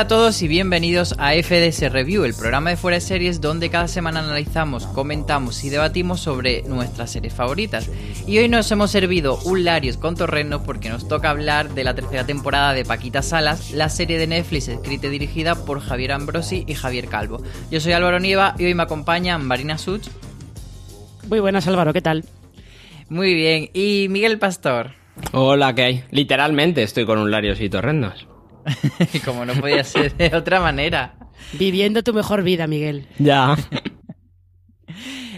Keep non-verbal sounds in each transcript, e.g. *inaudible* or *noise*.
Hola a todos y bienvenidos a FDS Review, el programa de fuera de series donde cada semana analizamos, comentamos y debatimos sobre nuestras series favoritas. Y hoy nos hemos servido un Larios con Torreno porque nos toca hablar de la tercera temporada de Paquita Salas, la serie de Netflix escrita y dirigida por Javier Ambrosi y Javier Calvo. Yo soy Álvaro Nieva y hoy me acompañan Marina Such. Muy buenas, Álvaro, ¿qué tal? Muy bien, y Miguel Pastor. Hola, ¿qué hay? Literalmente estoy con un Larios y Torrendos. *laughs* Como no podía ser de otra manera. Viviendo tu mejor vida, Miguel. Ya. *laughs*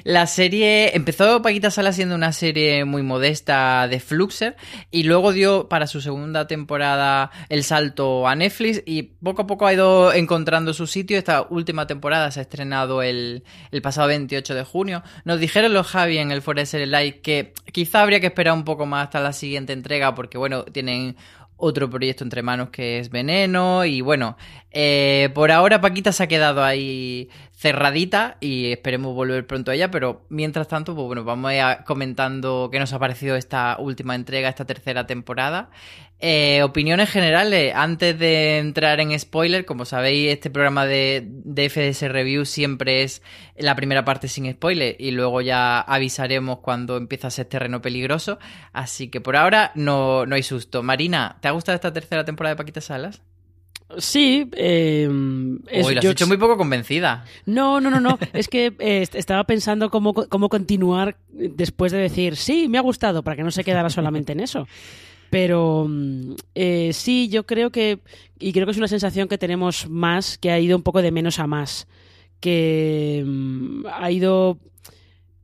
La serie empezó Paquita Sala siendo una serie muy modesta de Fluxer y luego dio para su segunda temporada el salto a Netflix y poco a poco ha ido encontrando su sitio. Esta última temporada se ha estrenado el, el pasado 28 de junio. Nos dijeron los Javi en el Forest Live que quizá habría que esperar un poco más hasta la siguiente entrega porque bueno, tienen otro proyecto entre manos que es Veneno y bueno, eh, por ahora Paquita se ha quedado ahí cerradita y esperemos volver pronto a ella, pero mientras tanto, pues bueno, vamos a ir comentando qué nos ha parecido esta última entrega, esta tercera temporada. Eh, opiniones generales, antes de entrar en spoiler, como sabéis, este programa de, de FDS Review siempre es la primera parte sin spoiler y luego ya avisaremos cuando empieza a ser terreno peligroso. Así que por ahora no, no hay susto. Marina, ¿te ha gustado esta tercera temporada de Paquita Salas? Sí, eh, es- Uy, lo has yo- hecho muy poco convencida. No, no, no, no. *laughs* es que eh, est- estaba pensando cómo, cómo continuar después de decir, sí, me ha gustado, para que no se quedara solamente en eso. Pero mm, eh, sí, yo creo que, y creo que es una sensación que tenemos más, que ha ido un poco de menos a más. Que mm, ha ido,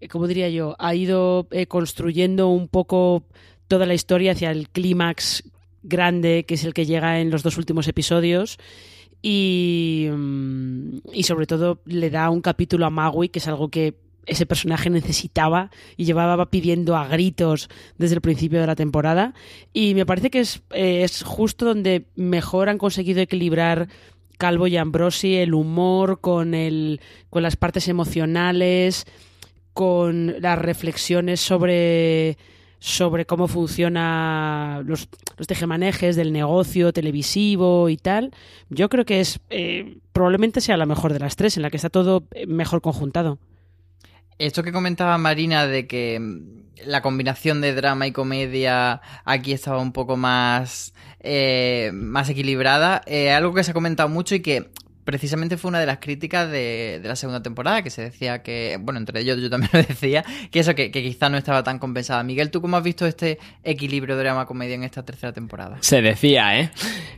eh, ¿cómo diría yo? Ha ido eh, construyendo un poco toda la historia hacia el clímax grande, que es el que llega en los dos últimos episodios. Y, mm, y sobre todo le da un capítulo a Magui, que es algo que ese personaje necesitaba y llevaba pidiendo a gritos desde el principio de la temporada. Y me parece que es, eh, es justo donde mejor han conseguido equilibrar Calvo y Ambrosi el humor con, el, con las partes emocionales, con las reflexiones sobre sobre cómo funciona los, los tejemanejes del negocio televisivo y tal. Yo creo que es eh, probablemente sea la mejor de las tres, en la que está todo eh, mejor conjuntado. Esto que comentaba Marina de que mm, la combinación de drama y comedia aquí estaba un poco más, eh, más equilibrada, eh, algo que se ha comentado mucho y que precisamente fue una de las críticas de, de la segunda temporada, que se decía que, bueno, entre ellos yo también *laughs* lo decía, que eso, que, que quizá no estaba tan compensada. Miguel, ¿tú cómo has visto este equilibrio drama-comedia en esta tercera temporada? Se decía, ¿eh?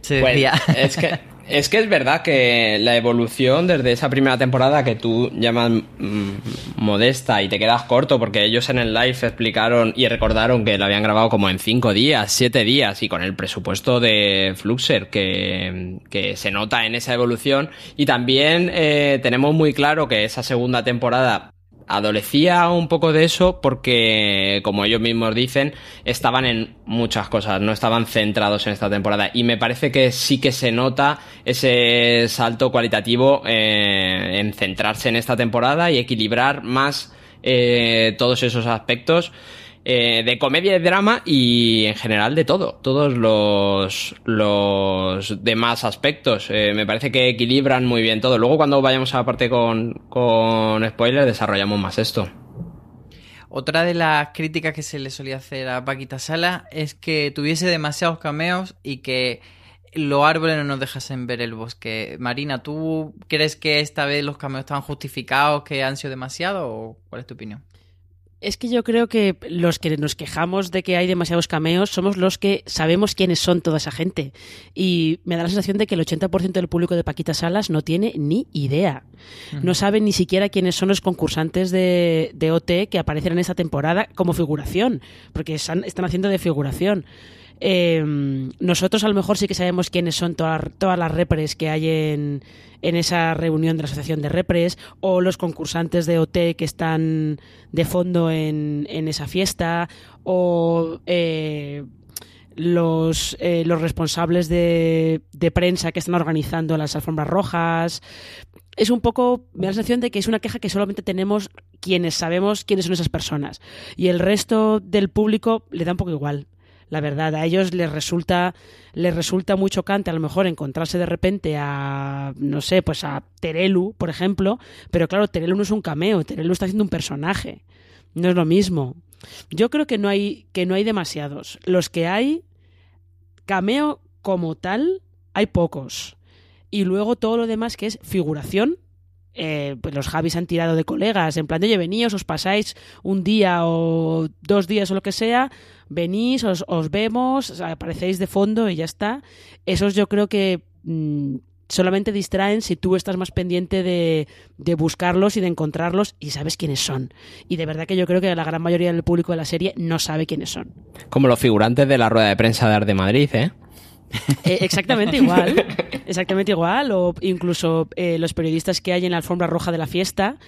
Se Pues, decía. es que *laughs* es que es verdad que la evolución desde esa primera temporada que tú llamas mm, modesta y te quedas corto porque ellos en el live explicaron y recordaron que lo habían grabado como en cinco días, siete días y con el presupuesto de Fluxer que, que se nota en esa evolución. Y también eh, tenemos muy claro que esa segunda temporada adolecía un poco de eso porque, como ellos mismos dicen, estaban en muchas cosas, no estaban centrados en esta temporada. Y me parece que sí que se nota ese salto cualitativo eh, en centrarse en esta temporada y equilibrar más eh, todos esos aspectos. Eh, de comedia y drama y en general de todo, todos los, los demás aspectos. Eh, me parece que equilibran muy bien todo. Luego cuando vayamos a la parte con, con spoilers desarrollamos más esto. Otra de las críticas que se le solía hacer a Paquita Sala es que tuviese demasiados cameos y que los árboles no nos dejasen ver el bosque. Marina, ¿tú crees que esta vez los cameos estaban justificados, que han sido demasiados o cuál es tu opinión? Es que yo creo que los que nos quejamos de que hay demasiados cameos somos los que sabemos quiénes son toda esa gente. Y me da la sensación de que el 80% del público de Paquita Salas no tiene ni idea. No saben ni siquiera quiénes son los concursantes de, de OT que aparecen en esta temporada como figuración, porque están, están haciendo de figuración. Eh, nosotros a lo mejor sí que sabemos quiénes son todas, todas las repres que hay en, en esa reunión de la asociación de repres o los concursantes de OT que están de fondo en, en esa fiesta o eh, los, eh, los responsables de, de prensa que están organizando las alfombras rojas. Es un poco, me da la sensación de que es una queja que solamente tenemos quienes sabemos quiénes son esas personas. Y el resto del público le da un poco igual la verdad. A ellos les resulta, les resulta muy chocante a lo mejor encontrarse de repente a, no sé, pues a Terelu, por ejemplo, pero claro, Terelu no es un cameo, Terelu está haciendo un personaje. No es lo mismo. Yo creo que no hay, que no hay demasiados. Los que hay, cameo como tal, hay pocos. Y luego todo lo demás que es figuración, eh, pues los Javis han tirado de colegas, en plan de, oye, veníos, os pasáis un día o dos días o lo que sea, venís, os, os vemos, aparecéis de fondo y ya está. Esos yo creo que mm, solamente distraen si tú estás más pendiente de, de, buscarlos y de encontrarlos y sabes quiénes son. Y de verdad que yo creo que la gran mayoría del público de la serie no sabe quiénes son. Como los figurantes de la rueda de prensa de Arte Madrid, ¿eh? Eh, exactamente igual, exactamente igual, o incluso eh, los periodistas que hay en la alfombra roja de la fiesta,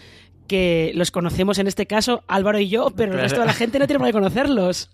que los conocemos en este caso Álvaro y yo, pero el resto de la gente no tiene por qué conocerlos.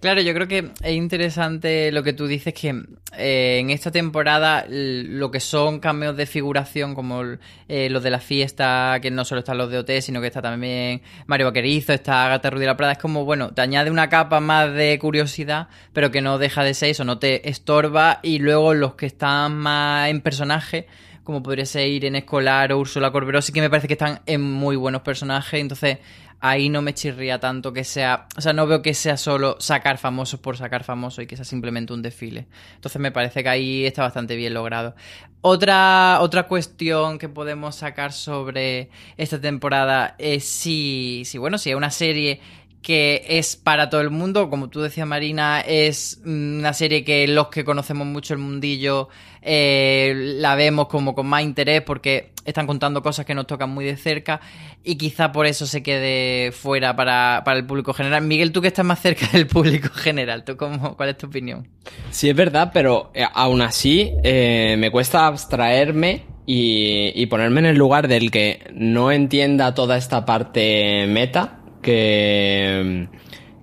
Claro, yo creo que es interesante lo que tú dices, que eh, en esta temporada lo que son cameos de figuración, como eh, los de la fiesta, que no solo están los de OT, sino que está también Mario Vaquerizo, está Agatha Rudy La Prada, es como, bueno, te añade una capa más de curiosidad, pero que no deja de ser eso, no te estorba, y luego los que están más en personaje como podría ser Irene Escolar o Úrsula Corberó, sí que me parece que están en muy buenos personajes, entonces ahí no me chirría tanto que sea, o sea, no veo que sea solo sacar famosos por sacar famosos y que sea simplemente un desfile. Entonces me parece que ahí está bastante bien logrado. Otra, otra cuestión que podemos sacar sobre esta temporada es si, si bueno, si es una serie que es para todo el mundo, como tú decías Marina, es una serie que los que conocemos mucho el mundillo eh, la vemos como con más interés porque están contando cosas que nos tocan muy de cerca y quizá por eso se quede fuera para, para el público general. Miguel, tú que estás más cerca del público *laughs* general, ¿tú cómo, ¿cuál es tu opinión? Sí, es verdad, pero eh, aún así eh, me cuesta abstraerme y ponerme en el lugar del que no entienda toda esta parte meta que,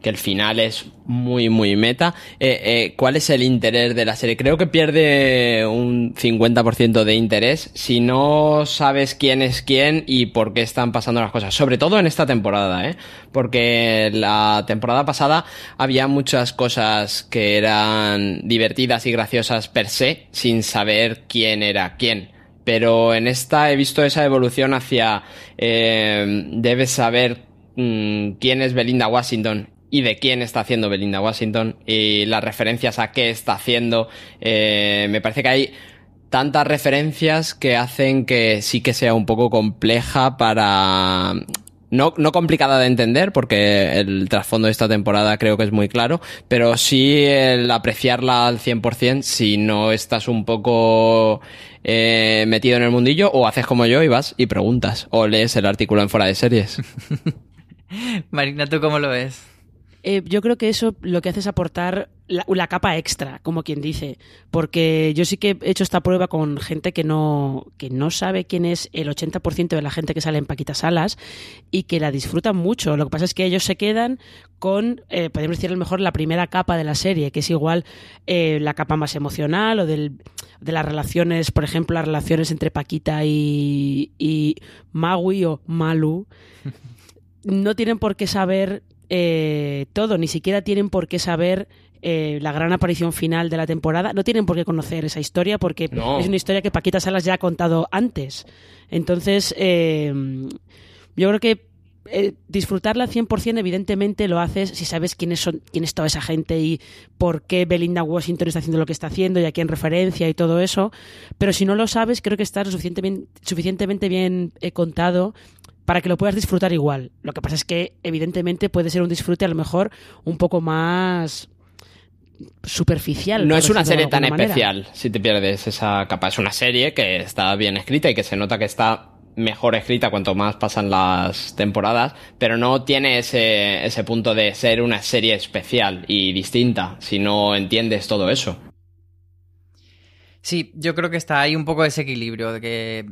que el final es muy, muy meta. Eh, eh, ¿Cuál es el interés de la serie? Creo que pierde un 50% de interés si no sabes quién es quién y por qué están pasando las cosas. Sobre todo en esta temporada, ¿eh? Porque la temporada pasada había muchas cosas que eran divertidas y graciosas per se, sin saber quién era quién pero en esta he visto esa evolución hacia eh, debes saber mmm, quién es Belinda Washington y de quién está haciendo Belinda Washington y las referencias a qué está haciendo. Eh, me parece que hay tantas referencias que hacen que sí que sea un poco compleja para no, no complicada de entender, porque el trasfondo de esta temporada creo que es muy claro, pero sí el apreciarla al 100% si no estás un poco eh, metido en el mundillo, o haces como yo y vas y preguntas, o lees el artículo en fuera de series. *laughs* *laughs* Marina, ¿tú cómo lo ves? eh, yo creo que eso lo que hace es aportar la, la capa extra, como quien dice. Porque yo sí que he hecho esta prueba con gente que no, que no sabe quién es el 80% de la gente que sale en Paquita Salas y que la disfrutan mucho. Lo que pasa es que ellos se quedan con, eh, podemos decir a lo mejor, la primera capa de la serie, que es igual eh, la capa más emocional o del, de las relaciones, por ejemplo, las relaciones entre Paquita y, y Maui o Malu. *laughs* No tienen por qué saber eh, todo, ni siquiera tienen por qué saber eh, la gran aparición final de la temporada. No tienen por qué conocer esa historia porque No. es una historia que Paquita Salas ya ha contado antes. Entonces, eh, yo creo que eh, disfrutarla al 100% evidentemente lo haces si sabes quiénes son quién es toda esa gente y por qué Belinda Washington está haciendo lo que está haciendo y a quién referencia y todo eso. Pero si no lo sabes, creo que está suficientemente bien eh, contado para que lo puedas disfrutar igual. Lo que pasa es que, evidentemente, puede ser un disfrute a lo mejor un poco más superficial. No es una serie tan manera. especial si te pierdes esa capa. Es una serie que está bien escrita y que se nota que está mejor escrita cuanto más pasan las temporadas, pero no tiene ese, ese punto de ser una serie especial y distinta si no entiendes todo eso. Sí, yo creo que está ahí un poco ese equilibrio, de que,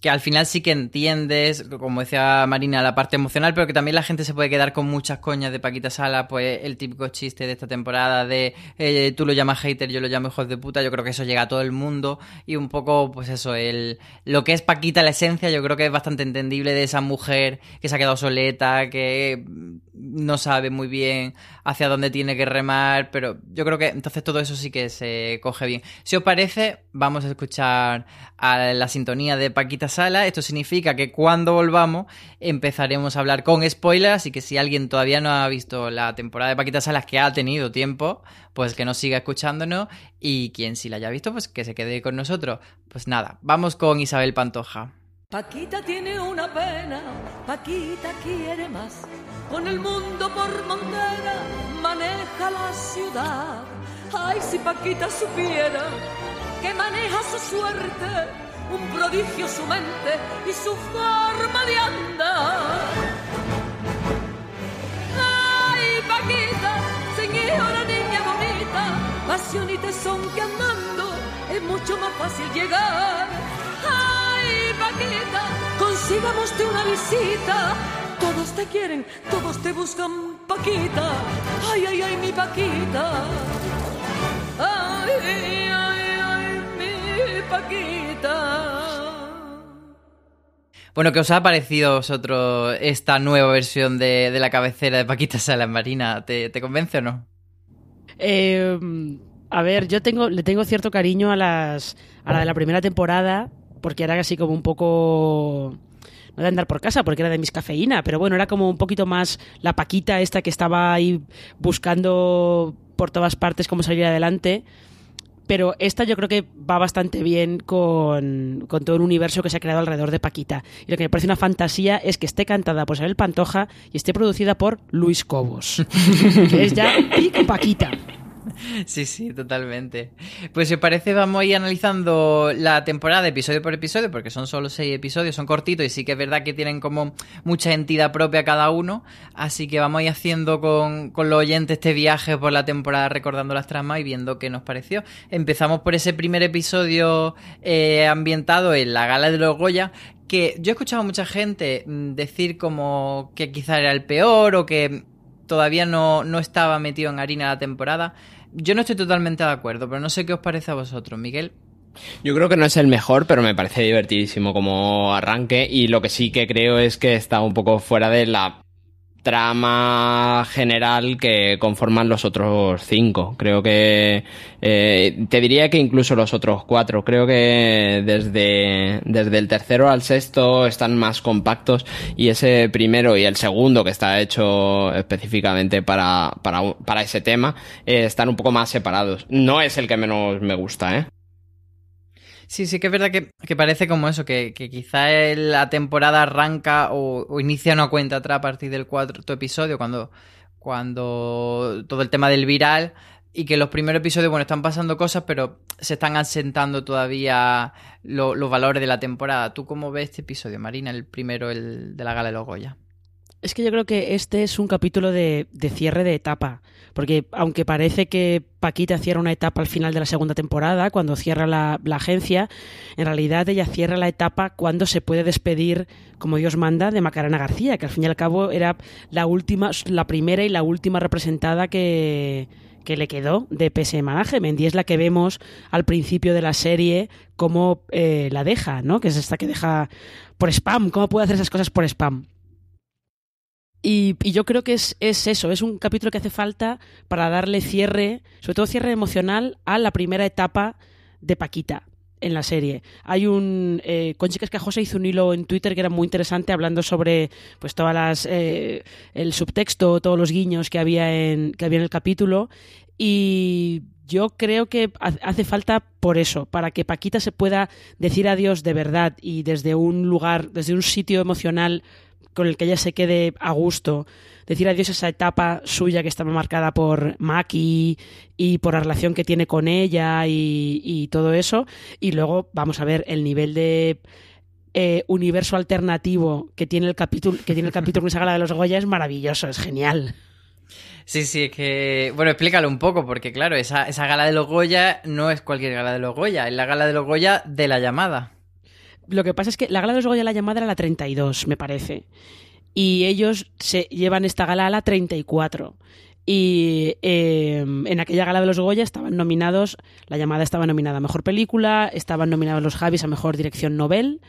que al final sí que entiendes, como decía Marina, la parte emocional, pero que también la gente se puede quedar con muchas coñas de Paquita Sala, pues el típico chiste de esta temporada de eh, tú lo llamas hater, yo lo llamo hijos de puta, yo creo que eso llega a todo el mundo. Y un poco, pues eso, el lo que es Paquita, la esencia, yo creo que es bastante entendible de esa mujer que se ha quedado soleta, que no sabe muy bien hacia dónde tiene que remar, pero yo creo que entonces todo eso sí que se coge bien. Si os parece, vamos a escuchar a la sintonía de Paquita Sala. Esto significa que cuando volvamos empezaremos a hablar con spoilers, así que si alguien todavía no ha visto la temporada de Paquita Salas que ha tenido tiempo, pues que nos siga escuchándonos y quien sí la haya visto, pues que se quede con nosotros. Pues nada, vamos con Isabel Pantoja. Paquita tiene una pena, Paquita quiere más. Con el mundo por montera maneja la ciudad. Ay, si Paquita supiera que maneja su suerte, un prodigio su mente y su forma de andar. Ay, Paquita, señora niña bonita, pasión y tesón que andando es mucho más fácil llegar. Ay, Paquita, consigámoste una visita. Todos te quieren, todos te buscan, Paquita. Ay, ay, ay, mi Paquita. Ay, ay, ay, mi Paquita. Bueno, ¿qué os ha parecido a vosotros esta nueva versión de, de la cabecera de Paquita Salas Marina? ¿Te, te convence o no? Eh, a ver, yo tengo, le tengo cierto cariño a las a la de la primera temporada, porque era así como un poco no de andar por casa, porque era de mis cafeína, pero bueno, era como un poquito más la paquita esta que estaba ahí buscando por todas partes cómo salir adelante. Pero esta yo creo que va bastante bien con, con todo el universo que se ha creado alrededor de Paquita. Y lo que me parece una fantasía es que esté cantada por Isabel Pantoja y esté producida por Luis Cobos. *laughs* que es ya pico Paquita. Sí, sí, totalmente. pues si os parece, vamos a ir analizando la temporada episodio por episodio, porque son solo seis episodios, son cortitos y sí que es verdad que tienen como mucha entidad propia cada uno. Así que vamos a ir haciendo con, con los oyentes este viaje por la temporada, recordando las tramas y viendo qué nos pareció. Empezamos por ese primer episodio eh, ambientado en la gala de los Goya, que yo he escuchado a mucha gente mm, decir como que quizá era el peor o que todavía no, no estaba metido en harina la temporada. Yo no estoy totalmente de acuerdo, pero no sé qué os parece a vosotros, Miguel. Yo creo que no es el mejor, pero me parece divertidísimo como arranque y lo que sí que creo es que está un poco fuera de la trama general que conforman los otros cinco. Creo que eh, te diría que incluso los otros cuatro. Creo que desde, desde el tercero al sexto están más compactos y ese primero y el segundo que está hecho específicamente para, para, para ese tema eh, están un poco más separados. No es el que menos me gusta, ¿eh? Sí, sí que es verdad que, que parece como eso, que, que quizá la temporada arranca o, o inicia una cuenta atrás a partir del cuarto episodio, cuando, cuando todo el tema del viral, y que los primeros episodios, bueno, están pasando cosas, pero se están asentando todavía lo- los valores de la temporada. ¿Tú cómo ves este episodio, Marina, el primero, el de la gala de los Goya? Es que yo creo que este es un capítulo de, de cierre de etapa. Porque aunque parece que Paquita cierra una etapa al final de la segunda temporada, cuando cierra la, agencia, en realidad ella cierra la etapa cuando se puede despedir, como Dios manda, de Macarena García, que al fin y al cabo era la última, la primera y la última representada que, que le quedó de PS Management y es la que vemos al principio de la serie cómo eh, la deja, ¿no? Que es esta que deja por spam, cómo puede hacer esas cosas por spam. Y, y yo creo que es, es eso, es un capítulo que hace falta para darle cierre, sobre todo cierre emocional, a la primera etapa de Paquita en la serie. Hay un. Eh, Conchi Cascajosa hizo un hilo en Twitter que era muy interesante hablando sobre pues todas las. eh, el subtexto, todos los guiños que había en, que había en el capítulo. Y yo creo que ha- hace falta por eso, para que Paquita se pueda decir adiós de verdad y desde un lugar, desde un sitio emocional con el que ella se quede a gusto, decir adiós a esa etapa suya que estaba marcada por Maki y por la relación que tiene con ella y, todo eso. Y luego vamos a ver el nivel de eh, universo alternativo que tiene el capítulo, que tiene el capítulo esa gala de los Goya es maravilloso, es genial. Sí, sí, es que. Bueno, explícalo un poco, porque claro, esa, esa gala de los Goya no es cualquier gala de los Goya, es la gala de los Goya de la llamada. Lo que pasa es que la gala de los Goya, la llamada era la 32, me parece. Y ellos se llevan esta gala a la 34. Y eh, en aquella gala de los Goya estaban nominados, la llamada estaba nominada a Mejor Película, estaban nominados los Javis a Mejor Dirección Nobel,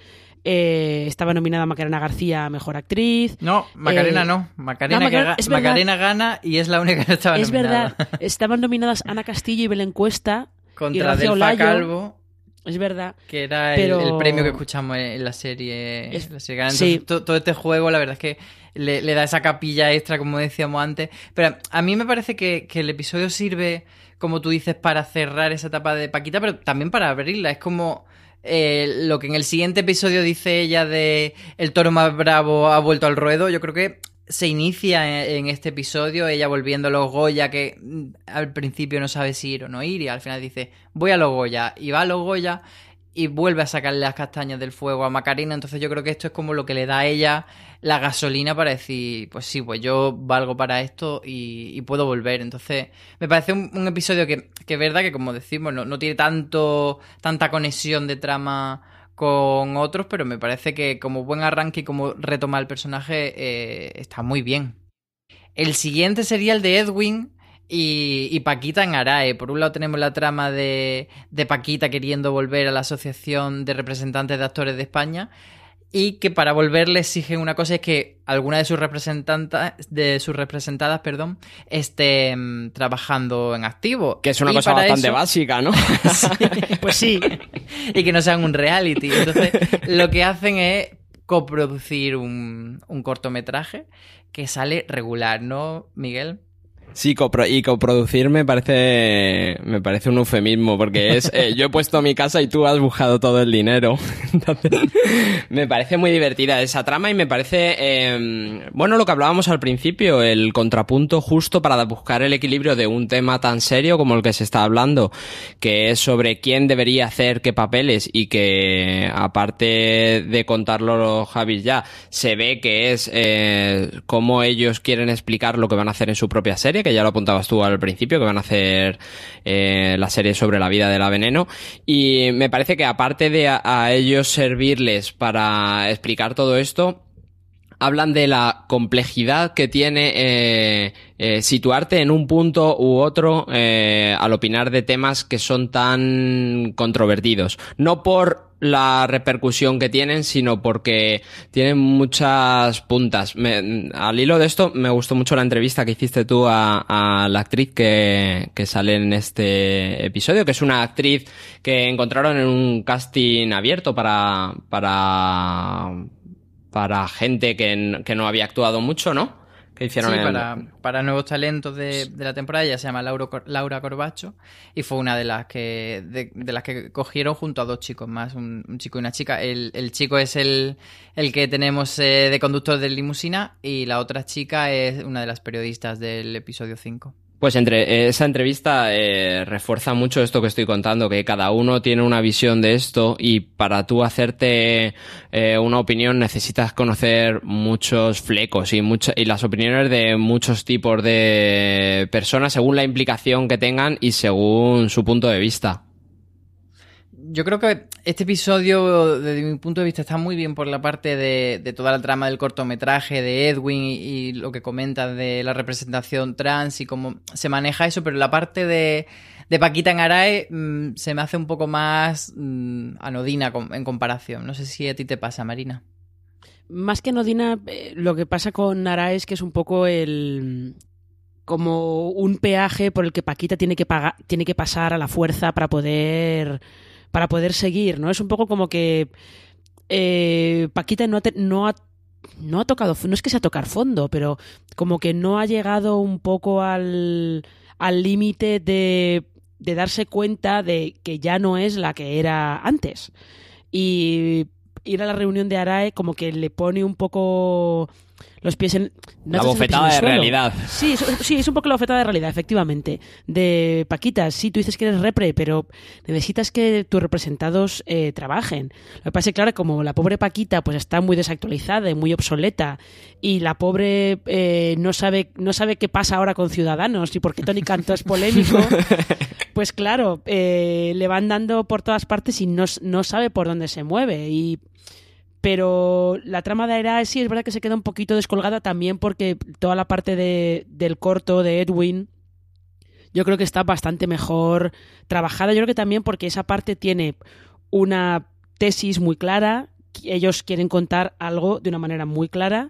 eh, estaba nominada Macarena García a Mejor Actriz. No, Macarena Eh, no. Macarena, no, que Macarena- es gana y es la única que no estaba es nominada. verdad, *laughs* estaban nominadas Ana Castillo y Belén Cuesta. y Contra Delfa Olayo. Calvo, Es verdad. que era el- Pero- el, premio que escuchamos en la serie. Es- la serie. Entonces, sí. to- todo este juego, la verdad es que le, le da esa capilla extra, como decíamos antes. Pero a mí me parece que, que el episodio sirve, como tú dices, para cerrar esa etapa de Paquita, pero también para abrirla. Es como. eh, lo que en el siguiente episodio dice ella de el toro más bravo ha vuelto al ruedo, yo creo que se inicia en, en este episodio ella volviendo a los Goya que mm, al principio no sabe si ir o no ir y al final dice voy a los Goya y va a los Goya y vuelve a sacarle las castañas del fuego a Macarena. Entonces yo creo que esto es como lo que le da a ella la gasolina para decir, pues sí, pues yo valgo para esto y, y puedo volver. Entonces me parece un, un episodio que, que es verdad que como decimos, no, no tiene tanto tanta conexión de trama con otros, pero me parece que como buen arranque y como retoma el personaje eh, está muy bien. El siguiente sería el de Edwin, y, y Paquita en Arae. Por un lado tenemos la trama de, de Paquita queriendo volver a la Asociación de Representantes de Actores de España y que para volver le exigen una cosa es que alguna de sus representantas de sus representadas, perdón, esté mm, trabajando en activo. Que es una Y cosa bastante eso- básica, ¿no? *laughs* Pues sí. *laughs* y que no sean un reality. Entonces, lo que hacen es coproducir un, un cortometraje que sale regular, ¿no, Miguel? Sí, copro- y coproducir me parece, me parece un eufemismo, porque es, eh, yo he puesto mi casa y tú has buscado todo el dinero. *laughs* Me parece muy divertida esa trama y me parece, eh, bueno, lo que hablábamos al principio, el contrapunto justo para buscar el equilibrio de un tema tan serio como el que se está hablando, que es sobre quién debería hacer qué papeles y que, aparte de contarlo Javis ya, se ve que es eh, cómo ellos quieren explicar lo que van a hacer en su propia serie, que ya lo apuntabas tú al principio, que van a hacer eh, la serie sobre la vida de la veneno. Y me parece que aparte de a, ellos servirles para explicar todo esto, hablan de la complejidad que tiene eh, eh, situarte en un punto u otro al opinar de temas que son tan controvertidos. No por la repercusión que tienen, sino porque tienen muchas puntas. Al hilo de esto, me gustó mucho la entrevista que hiciste tú a, a la actriz que, que sale en este episodio, que es una actriz que encontraron en un casting abierto para, para, para gente que, que no había actuado mucho, ¿no? Que hicieron Sí, para, para nuevos talentos de, de la temporada. Ella se llama Laura, Laura Corbacho y fue una de las que de, de las que cogieron junto a dos chicos más, un, un chico y una chica. El, el chico es el, el que tenemos eh, de conductor de limusina y la otra chica es una de las periodistas del episodio 5. Pues entre esa entrevista eh, refuerza mucho esto que estoy contando, que cada uno tiene una visión de esto y para tú hacerte eh, una opinión necesitas conocer muchos flecos y, mucha- y las opiniones de muchos tipos de personas según la implicación que tengan y según su punto de vista. Yo creo que este episodio, desde mi punto de vista, está muy bien por la parte de, toda la trama del cortometraje, de Edwin y, lo que comenta de la representación trans y cómo se maneja eso, pero la parte de, Paquita en Arae mm, se me hace un poco más mm, anodina en comparación. No sé si a ti te pasa, Marina. Más que Nodina, eh, lo que pasa con Nara es que es un poco el como un peaje por el que Paquita tiene que pagar, tiene que pasar a la fuerza para poder para poder seguir, ¿no? Es un poco como que eh, Paquita no no ha no ha tocado, no es que sea tocar fondo, pero como que no ha llegado un poco al al límite de de darse cuenta de que ya no es la que era antes. Y ir a la reunión de Arae como que le pone un poco los pies en... no La bofetada de realidad. Sí, es, sí, es un poco la oferta de realidad, efectivamente. De Paquita, sí, tú dices que eres repre, pero necesitas que tus representados eh, trabajen. Lo que pasa es que, claro, como la pobre Paquita pues está muy desactualizada y muy obsoleta, y la pobre eh, no, sabe, no sabe qué pasa ahora con Ciudadanos y por qué Tony Canto es polémico, *laughs* pues claro, eh, le van dando por todas partes y no, no sabe por dónde se mueve. Y pero la trama de sí es verdad que se queda un poquito descolgada también porque toda la parte de, del corto de Edwin yo creo que está bastante mejor trabajada. Yo creo que también porque esa parte tiene una tesis muy clara, ellos quieren contar algo de una manera muy clara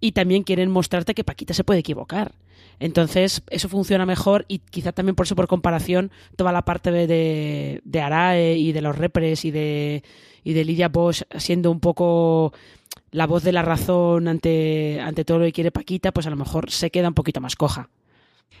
y también quieren mostrarte que Paquita se puede equivocar. Entonces, eso funciona mejor y quizá también por eso, por comparación, toda la parte de, de, Arae y de los repres y de, y de Lidia Bosch siendo un poco la voz de la razón ante, ante todo lo que quiere Paquita, pues a lo mejor se queda un poquito más coja.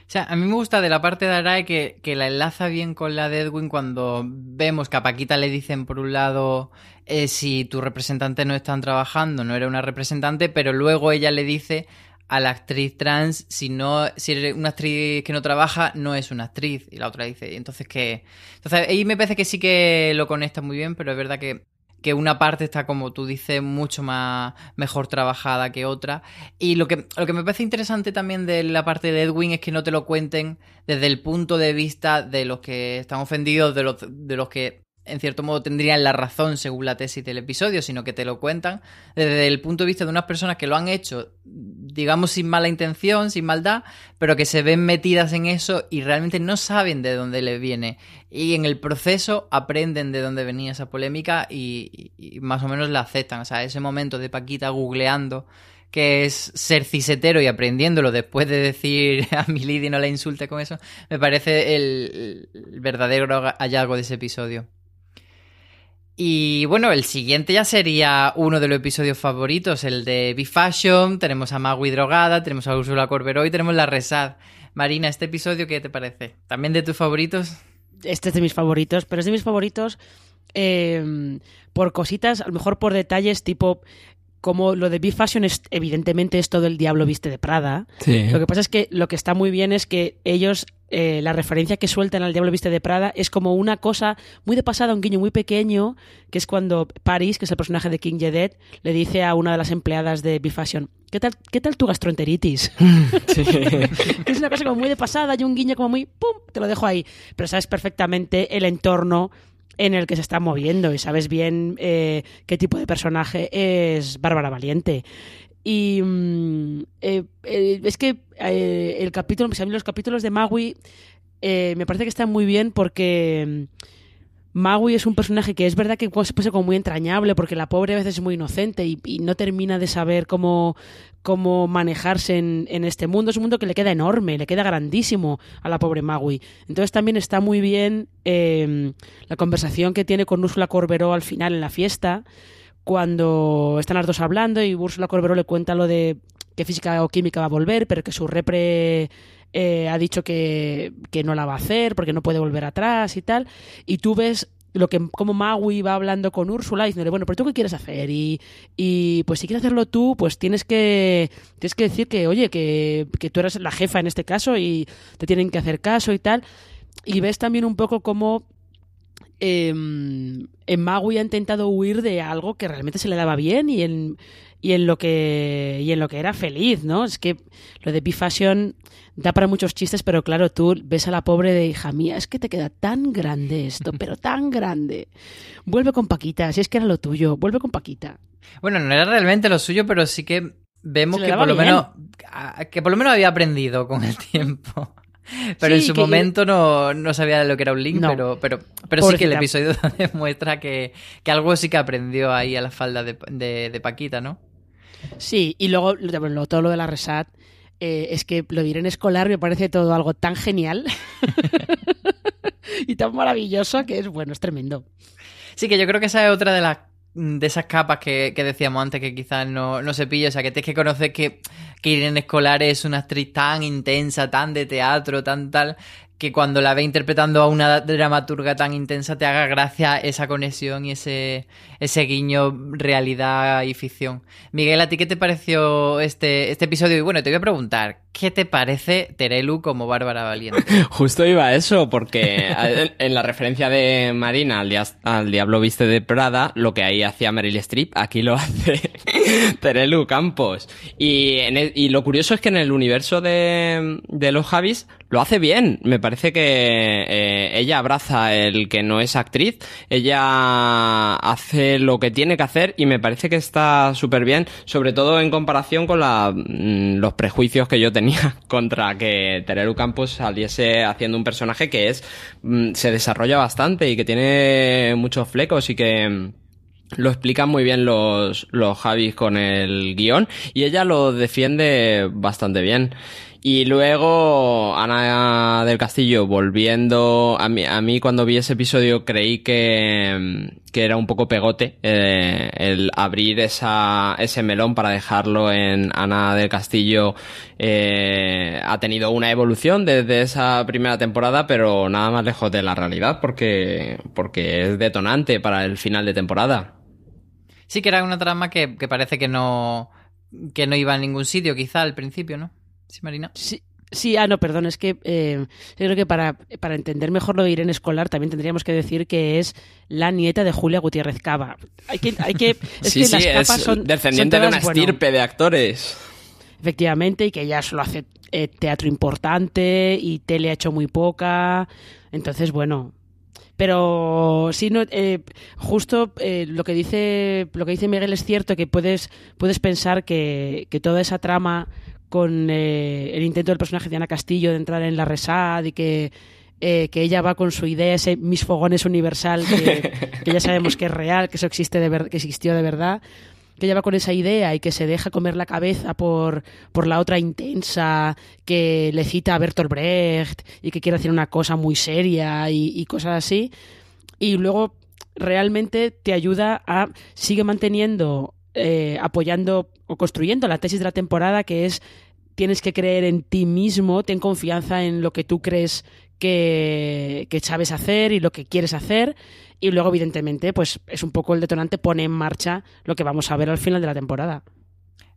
O sea, a mí me gusta de la parte de Arae que, que la enlaza bien con la de Edwin cuando vemos que a Paquita le dicen por un lado eh, si tus representantes no están trabajando, no era una representante, pero luego ella le dice a la actriz trans si no si eres una actriz que no trabaja no es una actriz. Y la otra dice entonces que entonces ahí me parece que sí que lo conecta muy bien pero es verdad que que una parte está, como tú dices, mucho más mejor trabajada que otra. Y lo que, lo que me parece interesante también de la parte de Edwin es que no te lo cuenten desde el punto de vista de los que están ofendidos, de los, de los que en cierto modo tendrían la razón según la tesis del episodio, sino que te lo cuentan desde el punto de vista de unas personas que lo han hecho, digamos, sin mala intención, sin maldad, pero que se ven metidas en eso y realmente no saben de dónde les viene. Y en el proceso aprenden de dónde venía esa polémica y, más o menos la aceptan. O sea, ese momento de Paquita googleando que es ser cisetero y aprendiéndolo después de decir *laughs* a mi Lady no la insulte con eso, me parece el verdadero hallazgo de ese episodio. Y bueno, el siguiente ya sería uno de los episodios favoritos, el de B-Fashion. Tenemos a Magui drogada, tenemos a Úrsula Corberó y tenemos la Resad. Marina, ¿este episodio qué te parece? ¿También de tus favoritos? Este es de mis favoritos, pero es de mis favoritos eh, por cositas, a lo mejor por detalles tipo como lo de B-Fashion es evidentemente es todo el diablo viste de Prada. Sí. Lo que pasa es que lo que está muy bien es que ellos, eh, la referencia que sueltan al diablo viste de Prada es como una cosa muy de pasada, un guiño muy pequeño, que es cuando Paris, que es el personaje de King Jedet, le dice a una de las empleadas de B-Fashion, ¿qué tal, ¿qué tal tu gastroenteritis? *laughs* Sí. es una cosa como muy de pasada y un guiño como muy, ¡pum!, te lo dejo ahí. Pero sabes perfectamente el entorno en el que se está moviendo y sabes bien eh, qué tipo de personaje es Bárbara Valiente. Y mm, eh, eh, es que el capítulo, pues a mí los capítulos de Magui eh, me parece que están muy bien porque mm, Magui es un personaje que es verdad que puede ser como muy entrañable porque la pobre a veces es muy inocente y, y no termina de saber cómo, cómo manejarse en, en, este mundo. Es un mundo que le queda enorme, le queda grandísimo a la pobre Magui. Entonces también está muy bien eh, la conversación que tiene con Úrsula Corberó al final en la fiesta, cuando están las dos hablando y Úrsula Corberó le cuenta lo de que física o química va a volver, pero que su repre eh, ha dicho que, que, no la va a hacer porque no puede volver atrás y tal. Y tú ves lo que como Maui va hablando con Úrsula diciéndole, bueno, pero tú qué quieres hacer y, y pues si quieres hacerlo tú, pues tienes que tienes que decir que, oye, que, que tú eres la jefa en este caso y te tienen que hacer caso y tal. Y ves también un poco cómo em, en Maui ha intentado huir de algo que realmente se le daba bien y en, y en lo que y en lo que era feliz, ¿no? Es que lo de B-Fashion da para muchos chistes, pero claro, tú ves a la pobre de hija mía, es que te queda tan grande esto, *laughs* pero tan grande. Vuelve con Paquita, si es que era lo tuyo, vuelve con Paquita. Bueno, no era realmente lo suyo, pero sí que vemos que por lo bien. menos que por lo menos había aprendido con el tiempo. *laughs* Pero Sí, en su que- momento no, no sabía de lo que era un link, No. pero, pero, pero sí que el episodio *laughs* demuestra que, que algo sí que aprendió ahí a la falda de, de, de Paquita, ¿no? Sí, y luego todo lo de la Resat, eh, es que lo diré en escolar me parece todo algo tan genial *laughs* y tan maravilloso que es, bueno, es tremendo. Sí, que yo creo que esa es otra de las de esas capas que, que decíamos antes que quizás no, no se pilla. O sea, que tienes que conocer que, que Irene Escolar es una actriz tan intensa, tan de teatro, tan tal, que cuando la ve interpretando a una dramaturga tan intensa te haga gracia esa conexión y ese, ese guiño realidad y ficción. Miguel, ¿a ti qué te pareció este, este episodio? Y bueno, te voy a preguntar, ¿qué te parece Terelu como Bárbara Valiente? *laughs* Justo iba a eso, porque en, la referencia de Marina al, al Diablo Viste de Prada, lo que ahí hacía Meryl Streep, aquí lo hace *laughs* Terelu Campos. Y, en el- y lo curioso es que en el universo de, de los Javis lo hace bien. Me parece que eh, ella abraza el que no es actriz, ella hace lo que tiene que hacer y me parece que está súper bien, sobre todo en comparación con la, mm, los prejuicios que yo tenía *laughs* contra que Tereru Campos saliese haciendo un personaje que es mm, se desarrolla bastante y que tiene muchos flecos y que mm, lo explican muy bien los, los Javis con el guion y ella lo defiende bastante bien. Y luego Ana del Castillo volviendo a mí, cuando vi ese episodio creí que, que era un poco pegote eh, el abrir esa, ese melón para dejarlo en Ana del Castillo eh, ha tenido una evolución desde esa primera temporada pero nada más lejos de la realidad porque, porque es detonante para el final de temporada. Sí que era una trama que, que parece que no, que no iba a ningún sitio, quizá al principio, ¿no? Sí, Marina. Sí, sí, ah, no, perdón, es que eh, yo creo que para, para entender mejor lo de Irene Escolar también tendríamos que decir que es la nieta de Julia Gutiérrez Cava. Hay que, hay que, *laughs* es sí, que sí, las es capas son descendiente son de una bueno, estirpe de actores. efectivamente, y que ya solo hace eh, teatro importante y tele ha hecho muy poca. Entonces, bueno. Pero sí, no, eh, justo eh, lo que dice lo que dice Miguel es cierto que puedes, puedes pensar que, que toda esa trama con eh, el intento del personaje de Ana Castillo de entrar en la Resad y que, eh, que ella va con su idea, ese mis fogones universal, que, *laughs* que ya sabemos que es real, que eso existe de ver- que existió de verdad, que ella va con esa idea y que se deja comer la cabeza por, por la otra intensa que le cita a Bertolt Brecht y que quiere hacer una cosa muy seria y, y cosas así. Y luego realmente te ayuda a sigue manteniendo, eh, apoyando o construyendo la tesis de la temporada que es tienes que creer en ti mismo, ten confianza en lo que tú crees que, que sabes hacer y lo que quieres hacer. Y luego, evidentemente, pues es un poco el detonante, pone en marcha lo que vamos a ver al final de la temporada.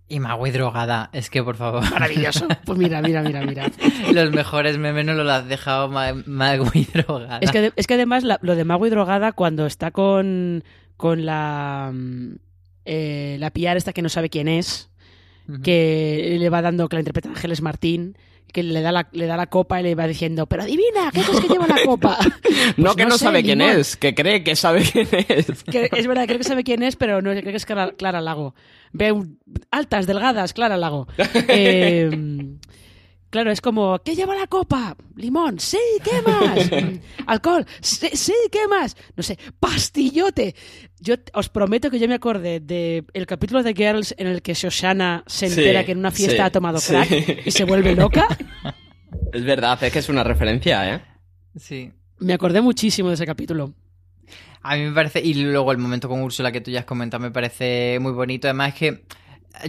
Y Magui drogada, es que por favor. Maravilloso. Pues mira, mira, mira, mira. *laughs* Los mejores memes no los has dejado Ma- Magui drogada. Es que, es que además la- lo de Mago y Drogada, cuando está con, con la, mm, eh, la PR esta que no sabe quién es, Que le va dando, que la interpreta Ángeles Martín, que le da la, le da la copa y le va diciendo, pero adivina, ¿qué crees que lleva la copa? *laughs* no Pues que no, sé, sabe quién es, que cree que sabe quién es. *laughs* Que es verdad, creo que sabe quién es, pero no creo que es Clara, Clara Lago. Ve un- altas, delgadas, Clara Lago. *laughs* Eh, claro, es como, ¿qué lleva la copa? Limón, sí, ¿qué más? *laughs* Alcohol, sí, sí, ¿qué más? No sé, pastillote. Yo os prometo que yo me acordé del el capítulo de Girls en el que Shoshana se Sí, entera que en una fiesta sí, ha tomado sí. crack y se vuelve *laughs* loca. Es verdad, es que es una referencia, ¿eh? Sí. Me acordé muchísimo de ese capítulo. A mí me parece, y luego el momento con Úrsula que tú ya has comentado me parece muy bonito. Además es que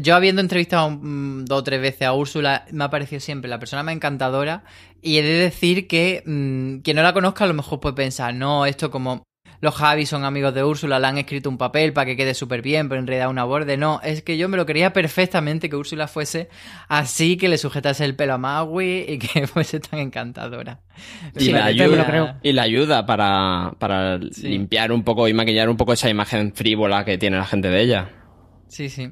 yo habiendo entrevistado mm, dos o tres veces a Úrsula, me ha parecido siempre la persona más encantadora. Y he de decir que mm, quien no la conozca a lo mejor puede pensar, no, esto como los Javi son amigos de Úrsula, le han escrito un papel para que quede súper bien, pero en realidad una borde. No, es que yo me lo quería perfectamente que Úrsula fuese así, que le sujetase el pelo a Maui y que *laughs* fuese tan encantadora. Y, Sí, la ayuda, creo. y la ayuda para, para Sí. limpiar un poco y maquillar un poco esa imagen frívola que tiene la gente de ella. Sí, sí.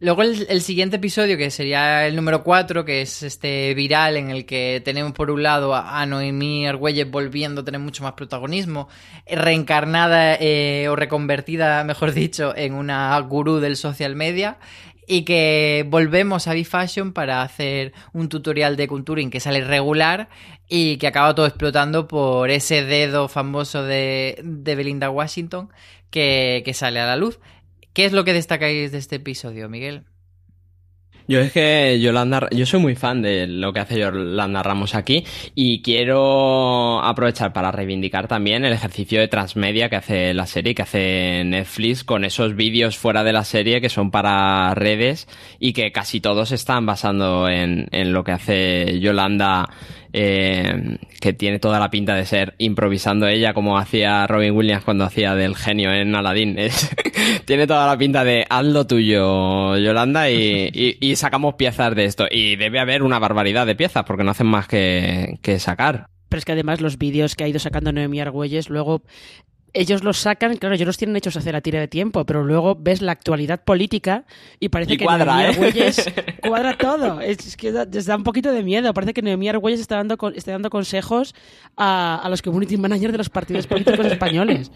Luego el, siguiente episodio, que sería el número 4, que es este viral en el que tenemos por un lado a, Noemí Argüelles volviendo a tener mucho más protagonismo, eh, reencarnada eh, o reconvertida, *laughs* mejor dicho, en una gurú del social media, y que volvemos a B-Fashion para hacer un tutorial de contouring que sale regular y que acaba todo explotando por ese dedo famoso de, Belinda Washington que sale a la luz. ¿Qué es lo que destacáis de este episodio, Miguel? Yo es que Yolanda, yo soy muy fan de lo que hace Yolanda Ramos aquí y quiero aprovechar para reivindicar también el ejercicio de transmedia que hace la serie, que hace Netflix con esos vídeos fuera de la serie que son para redes y que casi todos están basando en, en lo que hace Yolanda, eh, que tiene toda la pinta de ser improvisando ella como hacía Robin Williams cuando hacía del genio en Aladdin. *laughs* Es- tiene toda la pinta de haz lo tuyo, Yolanda, y, *laughs* y- y sacamos piezas de esto. Y debe haber una barbaridad de piezas porque no hacen más que, que sacar. Pero es que además los vídeos que ha ido sacando Noemí Argüelles, luego ellos los sacan, claro, ellos los tienen hechos hace la tira de tiempo, pero luego ves la actualidad política y parece Y que cuadra, Noemí ¿eh? Argüelles *laughs* cuadra todo. Es, que da, les da un poquito de miedo. Parece que Noemí Argüelles está dando, está dando consejos a, a los community managers de los partidos políticos españoles.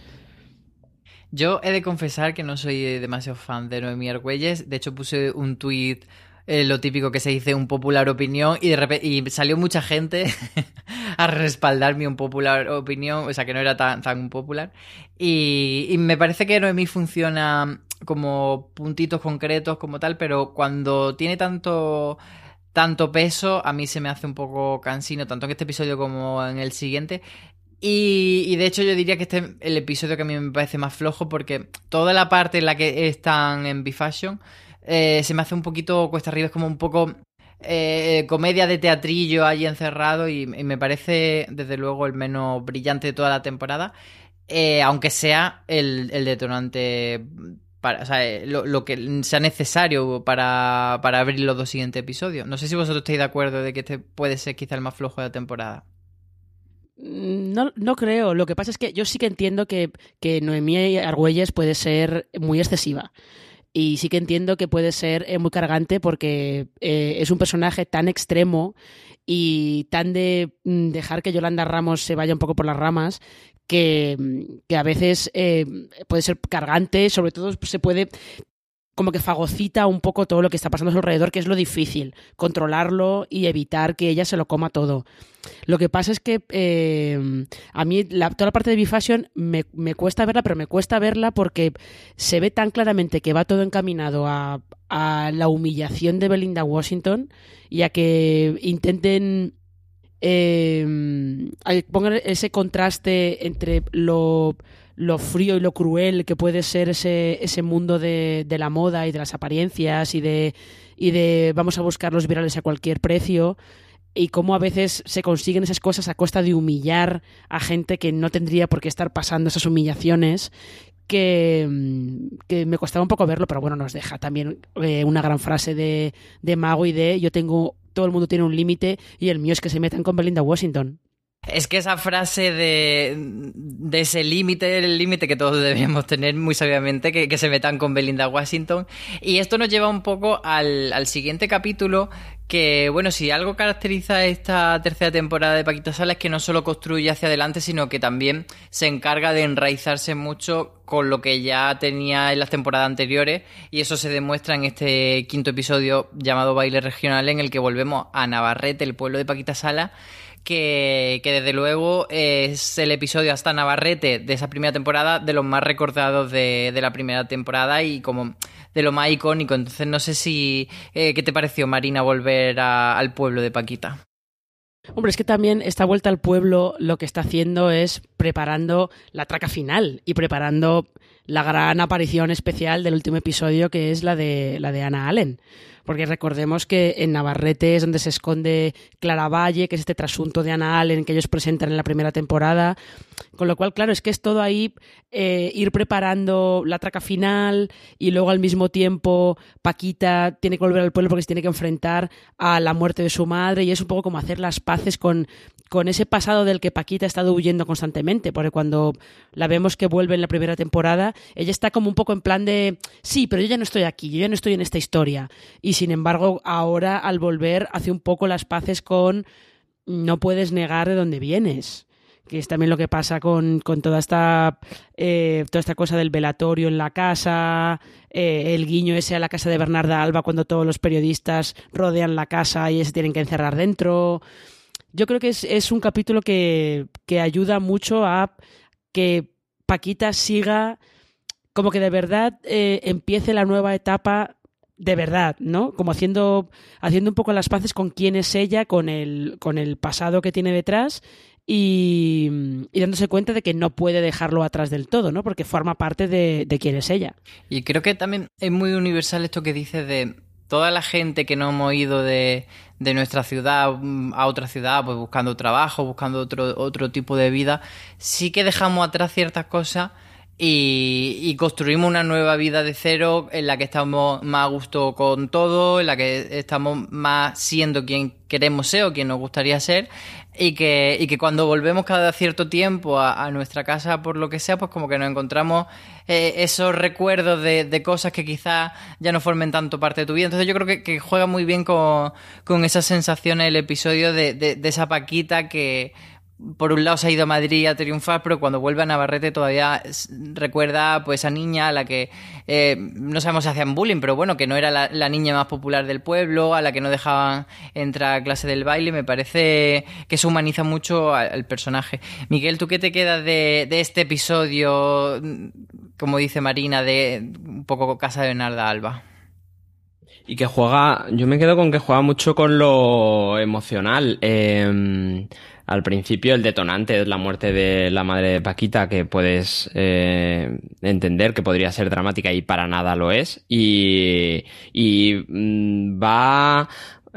Yo he de confesar que no soy demasiado fan de Noemí Argüelles. De hecho, puse un tuit, eh, lo típico que se dice, un popular opinión, y de repente y salió mucha gente *laughs* a respaldar mi un popular opinión, o sea, que no era tan, tan popular. Y, y me parece que Noemí funciona como puntitos concretos, como tal, pero cuando tiene tanto tanto peso, a mí se me hace un poco cansino, tanto en este episodio como en el siguiente. Y, y de hecho yo diría que este es el episodio que a mí me parece más flojo porque toda la parte en la que están en B-Fashion eh, se me hace un poquito cuesta arriba, es como un poco eh, comedia de teatrillo allí encerrado y, me parece desde luego el menos brillante de toda la temporada, eh, aunque sea el, detonante, para, o sea, lo, lo que sea necesario para, para abrir los dos siguientes episodios. No sé si vosotros estáis de acuerdo de que este puede ser quizá el más flojo de la temporada. Mm, No, no creo. Lo que pasa es que yo sí que entiendo que, que Noemí Argüelles puede ser muy excesiva. Y sí que entiendo que puede ser eh, muy cargante porque eh, es un personaje tan extremo y tan de mm, dejar que Yolanda Ramos se vaya un poco por las ramas que, mm, que a veces eh, puede ser cargante, sobre todo se puede como que fagocita un poco todo lo que está pasando a su alrededor, que es lo difícil, controlarlo y evitar que ella se lo coma todo. Lo que pasa es que eh, a mí la- toda la parte de B-Fashion me, me cuesta verla, pero me cuesta verla porque se ve tan claramente que va todo encaminado a, a la humillación de Belinda Washington y a que intenten eh, pongan ese contraste entre lo, lo frío y lo cruel que puede ser ese, ese mundo de, de la moda y de las apariencias y de, y de vamos a buscar los virales a cualquier precio y cómo a veces se consiguen esas cosas a costa de humillar a gente que no tendría por qué estar pasando esas humillaciones que, mm, que me costaba un poco verlo, pero bueno, nos deja también eh, una gran frase de, de Mago y de yo tengo, todo el mundo tiene un límite y el mío es que se metan con Belinda Washington. Es que esa frase de, de ese límite, el límite que todos deberíamos tener muy sabiamente, que, se metan con Belinda Washington. Y esto nos lleva un poco al, al siguiente capítulo, que bueno, si algo caracteriza esta tercera temporada de Paquita Sala es que no solo construye hacia adelante, sino que también se encarga de enraizarse mucho con lo que ya tenía en las temporadas anteriores. Y eso se demuestra en este quinto episodio llamado Baile Regional, en el que volvemos a Navarrete, el pueblo de Paquita Sala que, que desde luego es el episodio hasta Navarrete de esa primera temporada de los más recordados de, de la primera temporada y como de lo más icónico. Entonces no sé si... eh, ¿Qué te pareció, Marina, volver al pueblo de Paquita? Hombre, es que también esta vuelta al pueblo lo que está haciendo es preparando la traca final y preparando la gran aparición especial del último episodio, que es la de, la de Ana Allen. Porque recordemos que en Navarrete es donde se esconde Clara Valle, que es este trasunto de Ana Allen que ellos presentan en la primera temporada. Con lo cual, claro, es que es todo ahí eh, ir preparando la traca final y luego al mismo tiempo Paquita tiene que volver al pueblo porque se tiene que enfrentar a la muerte de su madre y es un poco como hacer las paces con, con ese pasado del que Paquita ha estado huyendo constantemente, porque cuando la vemos que vuelve en la primera temporada, ella está como un poco en plan de, sí, pero yo ya no estoy aquí, yo ya no estoy en esta historia. Y sin embargo, ahora al volver hace un poco las paces con, no puedes negar de dónde vienes que es también lo que pasa con, con toda esta eh, toda esta cosa del velatorio en la casa, eh, el guiño ese a la casa de Bernarda Alba cuando todos los periodistas rodean la casa y se tienen que encerrar dentro. Yo creo que es, un capítulo que, que ayuda mucho a que Paquita siga como que de verdad eh, empiece la nueva etapa de verdad, ¿no? Como haciendo, haciendo un poco las paces con quién es ella, con el, con el pasado que tiene detrás y, y dándose cuenta de que no puede dejarlo atrás del todo, ¿no? Porque forma parte de, de quién es ella. Y creo que también es muy universal esto que dices de toda la gente que no hemos ido de, de nuestra ciudad mm, a otra ciudad, pues buscando trabajo, buscando otro, otro tipo de vida, sí que dejamos atrás ciertas cosas y, y construimos una nueva vida de cero en la que estamos más a gusto con todo, en la que estamos más siendo quien queremos ser o quien nos gustaría ser y que, y que cuando volvemos cada cierto tiempo a, a nuestra casa por lo que sea, pues como que nos encontramos eh, esos recuerdos de, de cosas que quizás ya no formen tanto parte de tu vida. Entonces yo creo que, juega muy bien con, con esas sensaciones el episodio de, de, de esa Paquita que por un lado se ha ido a Madrid a triunfar, pero cuando vuelve a Navarrete todavía recuerda pues a niña a la que eh, no sabemos si hacían bullying, pero bueno, que no era la, niña más popular del pueblo, a la que no dejaban entrar a clase del baile. Me parece que eso humaniza mucho al, personaje. Miguel, ¿tú qué te quedas de, de este episodio, como dice Marina, de un poco Casa de Bernarda Alba? Y que juega, yo me quedo con que juega mucho con lo emocional. Eh, al principio el detonante es la muerte de la madre de Paquita, que puedes eh, entender que podría ser dramática y para nada lo es. Y, y mm, va...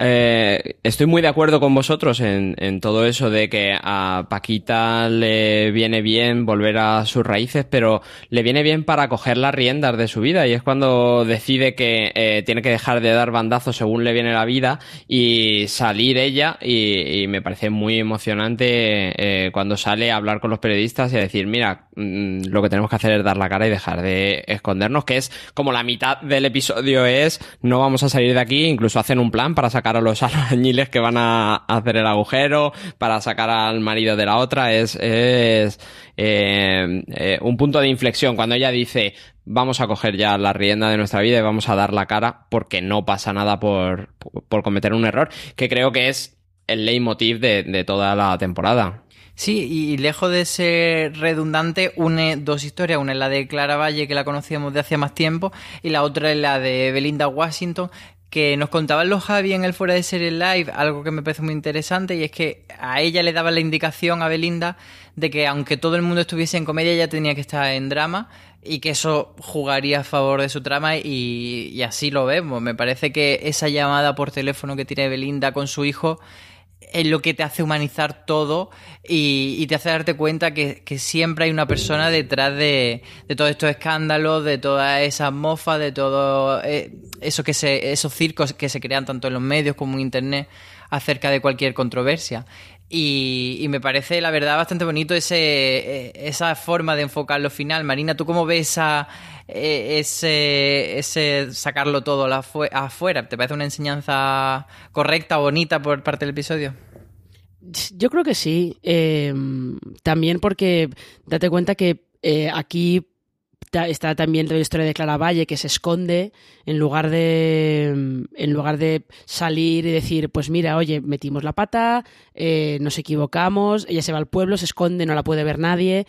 eh, estoy muy de acuerdo con vosotros en, todo eso de que a Paquita le viene bien volver a sus raíces, pero le viene bien para coger las riendas de su vida. Y es cuando decide que eh, tiene que dejar de dar bandazos según le viene la vida y salir ella. Y, y me parece muy emocionante eh, cuando sale a hablar con los periodistas y a decir, mira, mm, lo que tenemos que hacer es dar la cara y dejar de escondernos, que es como la mitad del episodio es, no vamos a salir de aquí, incluso hacen un plan para sacar a los *laughs* albañiles que van a hacer el agujero, para sacar al marido de la otra, es, es eh, eh, un punto de inflexión cuando ella dice vamos a coger ya la rienda de nuestra vida y vamos a dar la cara porque no pasa nada por, por cometer un error, que creo que es el leitmotiv de, de toda la temporada. Sí, y lejos de ser redundante, une dos historias. Una es la de Clara Valle, que la conocíamos de hace más tiempo, y la otra es la de Belinda Washington, que nos contaban los Javi en el Fuera de Serie Live, algo que me parece muy interesante, y es que a ella le daban la indicación a Belinda de que aunque todo el mundo estuviese en comedia, ella tenía que estar en drama, y que eso jugaría a favor de su trama, y así lo vemos. Me parece que esa llamada por teléfono que tiene Belinda con su hijo es lo que te hace humanizar todo y, y te hace darte cuenta que, que siempre hay una persona detrás de, de todos estos escándalos, de todas esas mofas, de todo eh, eso que se, esos circos que se crean tanto en los medios como en internet acerca de cualquier controversia. Y, me parece, la verdad, bastante bonito ese, eh, esa forma de enfocarlo final. Marina, ¿tú cómo ves eh, ese, ese sacarlo todo afuera? ¿Te parece una enseñanza correcta, bonita por parte del episodio? Yo creo que sí. Eh, también porque date cuenta que eh, aquí está también la historia de Clara Valle que se esconde en lugar de en lugar de salir y decir pues mira oye metimos la pata eh, nos equivocamos ella se va al pueblo se esconde no la puede ver nadie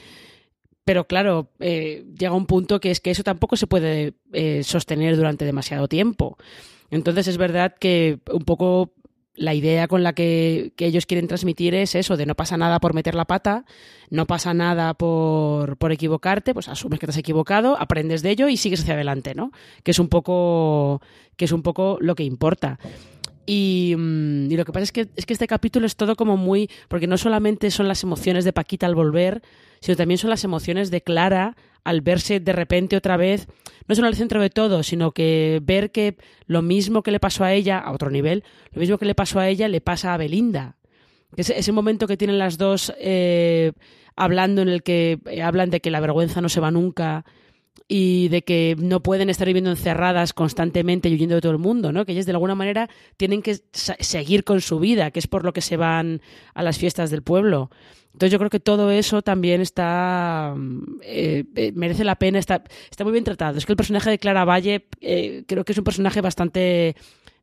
pero claro eh, llega un punto que es que eso tampoco se puede eh, sostener durante demasiado tiempo. Entonces es verdad que un poco la idea con la que, ellos quieren transmitir es eso, de no pasa nada por meter la pata, no pasa nada por, por equivocarte, pues asumes que te has equivocado, aprendes de ello y sigues hacia adelante, ¿no? Que es un poco, que es un poco lo que importa. Y, mm, y lo que pasa es que, es que este capítulo es todo como muy. Porque no solamente son las emociones de Paquita al volver, sino también son las emociones de Clara al verse de repente otra vez, no solo al centro de todo, sino que ver que lo mismo que le pasó a ella, a otro nivel, lo mismo que le pasó a ella, le pasa a Belinda. Ese, ese momento que tienen las dos eh, hablando en el que eh, hablan de que la vergüenza no se va nunca y de que no pueden estar viviendo encerradas constantemente y huyendo de todo el mundo, ¿no? Que ellas de alguna manera tienen que seguir con su vida, que es por lo que se van a las fiestas del pueblo. Entonces yo creo que todo eso también está mm, eh, eh, merece la pena, está, está muy bien tratado. Es que el personaje de Clara Valle eh, creo que es un personaje bastante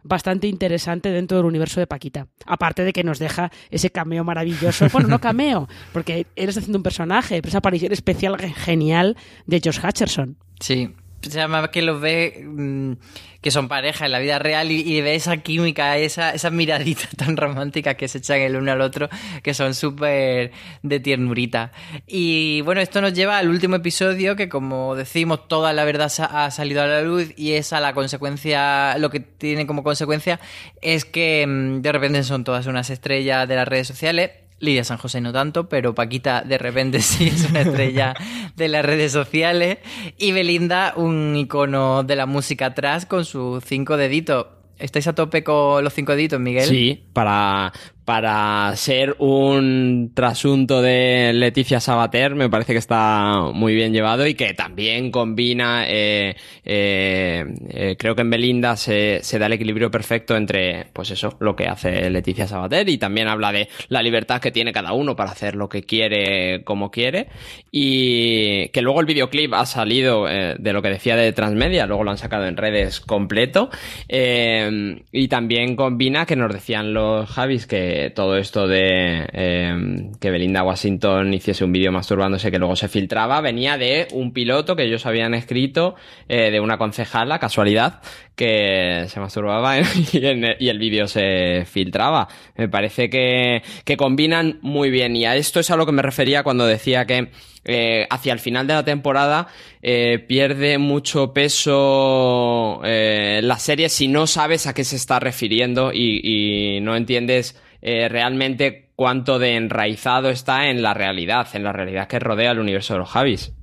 bastante interesante dentro del universo de Paquita. Aparte de que nos deja ese cameo maravilloso. Bueno, no cameo, porque él está haciendo un personaje, pero esa aparición especial ge- genial de Josh Hutcherson. Sí. O sea, más que los ve mm, que son pareja en la vida real y, ve esa química, esa, esa miradita *laughs* tan romántica que se echan el uno al otro, que son súper de tiernurita. Y bueno, esto nos lleva al último episodio que como decimos, toda la verdad ha salido a la luz y esa la consecuencia, lo que tiene como consecuencia es que mm, de repente son todas unas estrellas de las redes sociales. Lidia San José no tanto, pero Paquita de repente *laughs* sí es una estrella de las redes sociales. Y Belinda, un icono de la música atrás con sus cinco deditos. ¿Estáis a tope con los cinco deditos, Miguel? Sí, para, para ser un trasunto de Leticia Sabater me parece que está muy bien llevado y que también combina, eh, eh, eh, creo que en Belinda se, da el equilibrio perfecto entre, pues eso, lo que hace Leticia Sabater y también habla de la libertad que tiene cada uno para hacer lo que quiere, como quiere. Y que luego el videoclip ha salido eh, de lo que decía de Transmedia, luego lo han sacado en redes completo eh, y también combina que nos decían los Javis que todo esto de eh, que Belinda Washington hiciese un vídeo masturbándose que luego se filtraba venía de un piloto que ellos habían escrito eh, de una concejala, casualidad, que se masturbaba *laughs* y, el vídeo se filtraba. Me parece que, combinan muy bien y a esto es a lo que me refería cuando decía que eh, hacia el final de la temporada eh, pierde mucho peso eh, la serie si no sabes a qué se está refiriendo y no entiendes eh, realmente cuánto de enraizado está en la realidad, en la realidad que rodea el universo de los Javis.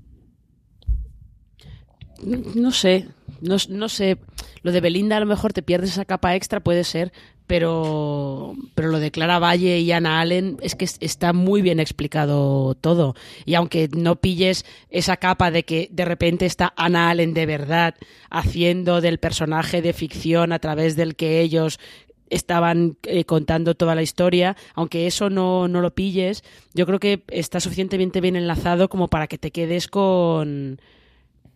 No, sé, no, no sé. Lo de Belinda a lo mejor te pierdes esa capa extra, puede ser, pero, pero lo de Clara Valle y Ana Allen es que es- está muy bien explicado todo. Y aunque no pilles esa capa de que de repente está Ana Allen de verdad haciendo del personaje de ficción a través del que ellos estaban eh, contando toda la historia, aunque eso no, no lo pilles, yo creo que está suficientemente bien enlazado como para que te quedes con,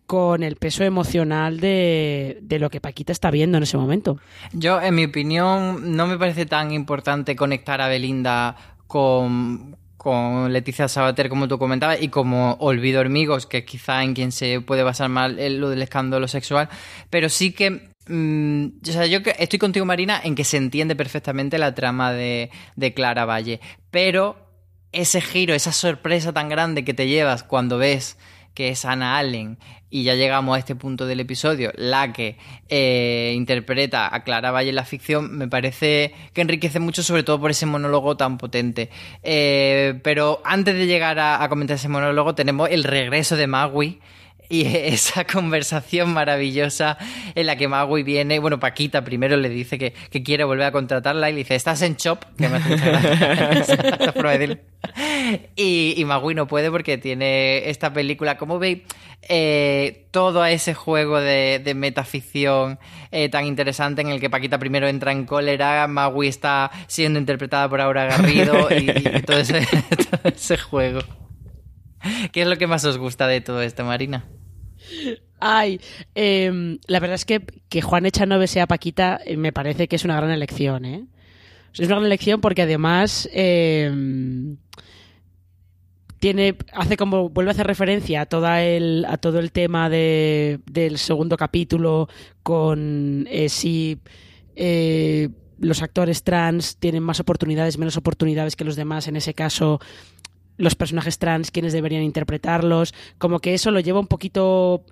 con el peso emocional de, de lo que Paquita está viendo en ese momento. Yo, en mi opinión, no me parece tan importante conectar a Belinda con, con Leticia Sabater, como tú comentabas, y como Olvido Hormigos, que quizá en quien se puede basar mal en lo del escándalo sexual, pero sí que. Mm, o sea, yo estoy contigo, Marina, en que se entiende perfectamente la trama de, de Clara Valle, pero ese giro, esa sorpresa tan grande que te llevas cuando ves que es Anna Allen, y ya llegamos a este punto del episodio, la que eh, interpreta a Clara Valle en la ficción, me parece que enriquece mucho, sobre todo por ese monólogo tan potente. Eh, pero antes de llegar a, a comentar ese monólogo, tenemos el regreso de Magui. Y *laughs* esa conversación maravillosa en la que Magui viene, bueno, Paquita primero le dice que, que quiere volver a contratarla y le dice, ¿estás en Chop? Que me. *laughs* Y, Magui no puede porque tiene esta película, como veis, eh, todo ese juego de, de metaficción eh, tan interesante en el que Paquita primero entra en cólera, Magui está siendo interpretada por Aura Garrido y, y todo, ese, *laughs* todo ese juego. ¿Qué es lo que más os gusta de todo esto, Marina? Ay, em, la verdad es que que Juan Echanove sea Paquita eh, me parece que es una gran elección, ¿eh? Es una gran elección porque además em, tiene hace como vuelve a hacer referencia a toda el a todo el tema de, del segundo capítulo con eh, si eh, los actores trans tienen más oportunidades, menos oportunidades que los demás. En ese caso, los personajes trans, quiénes deberían interpretarlos, como que eso lo lleva un poquito,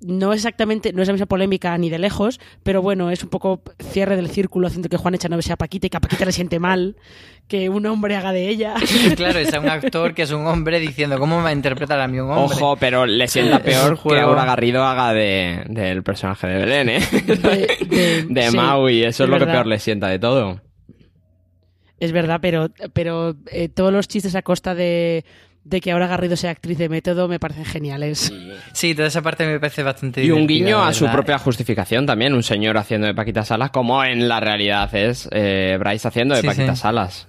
no exactamente, no es la misma polémica ni de lejos, pero bueno, es un poco cierre del círculo haciendo que Juan Echanove sea Paquita y que a Paquita le siente mal que un hombre haga de ella. *laughs* Claro, es un actor que es un hombre diciendo, ¿cómo me va a interpretar a mí un hombre? Ojo, pero le sienta peor que. Aura Garrido haga de, del personaje de Belén, ¿eh? De, de- *laughs* De sí, Maui, eso es, lo que peor le sienta de todo. Es verdad, pero, pero eh, todos los chistes a costa de, de que ahora Garrido sea actriz de método me parecen geniales. Sí, toda esa parte me parece bastante Y un guiño a su propia justificación también, un señor haciendo de Paquita Salas, como en la realidad es eh, Bryce haciendo de Sí, Paquita sí. Salas.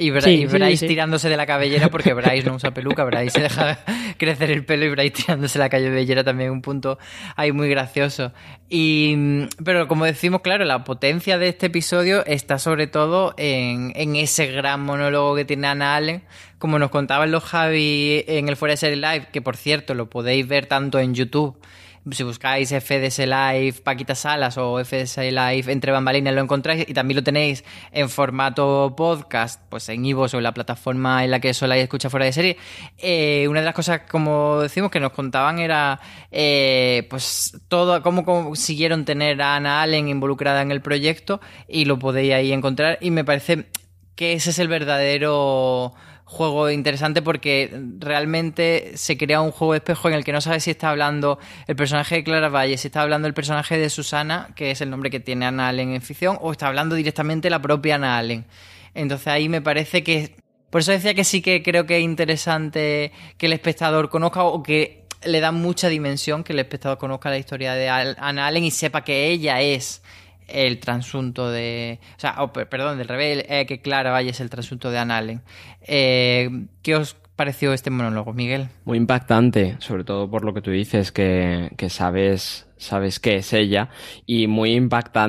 Y, Bra- Sí, y Bryce sí. tirándose de la cabellera porque Bryce no usa peluca, Bryce se deja *laughs* crecer el pelo y Bryce tirándose la cabellera también un punto ahí muy gracioso. Y mm, pero como decimos, claro, la potencia de este episodio está sobre todo en, en ese gran monólogo que tiene Ana Allen, como nos contaban los Javi en el Fuera de Serie Live, que por cierto lo podéis ver tanto en YouTube si buscáis FDS Live Paquita Salas o FDS Live Entre Bambalinas lo encontráis y también lo tenéis en formato podcast, pues en Ivo o en la plataforma en la que soláis escuchar fuera de serie. Eh, una de las cosas, como decimos, que nos contaban era eh, pues todo, cómo consiguieron tener a Ana Allen involucrada en el proyecto y lo podéis ahí encontrar y me parece que ese es el verdadero juego interesante porque realmente se crea un juego de espejo en el que no sabes si está hablando el personaje de Clara Valle, si está hablando el personaje de Susana, que es el nombre que tiene Ana Allen en ficción, o está hablando directamente la propia Ana Allen. Entonces ahí me parece que... Por eso decía que sí que creo que es interesante que el espectador conozca o que le da mucha dimensión que el espectador conozca la historia de Ana Allen y sepa que ella es el transunto de. O sea, oh, per- perdón, del revés, eh, que Clara Valle es el transunto de Ann Allen. Eh, ¿Qué os pareció este monólogo, Miguel? Muy impactante, sobre todo por lo que tú dices, que, que sabes, sabes que es ella. Y muy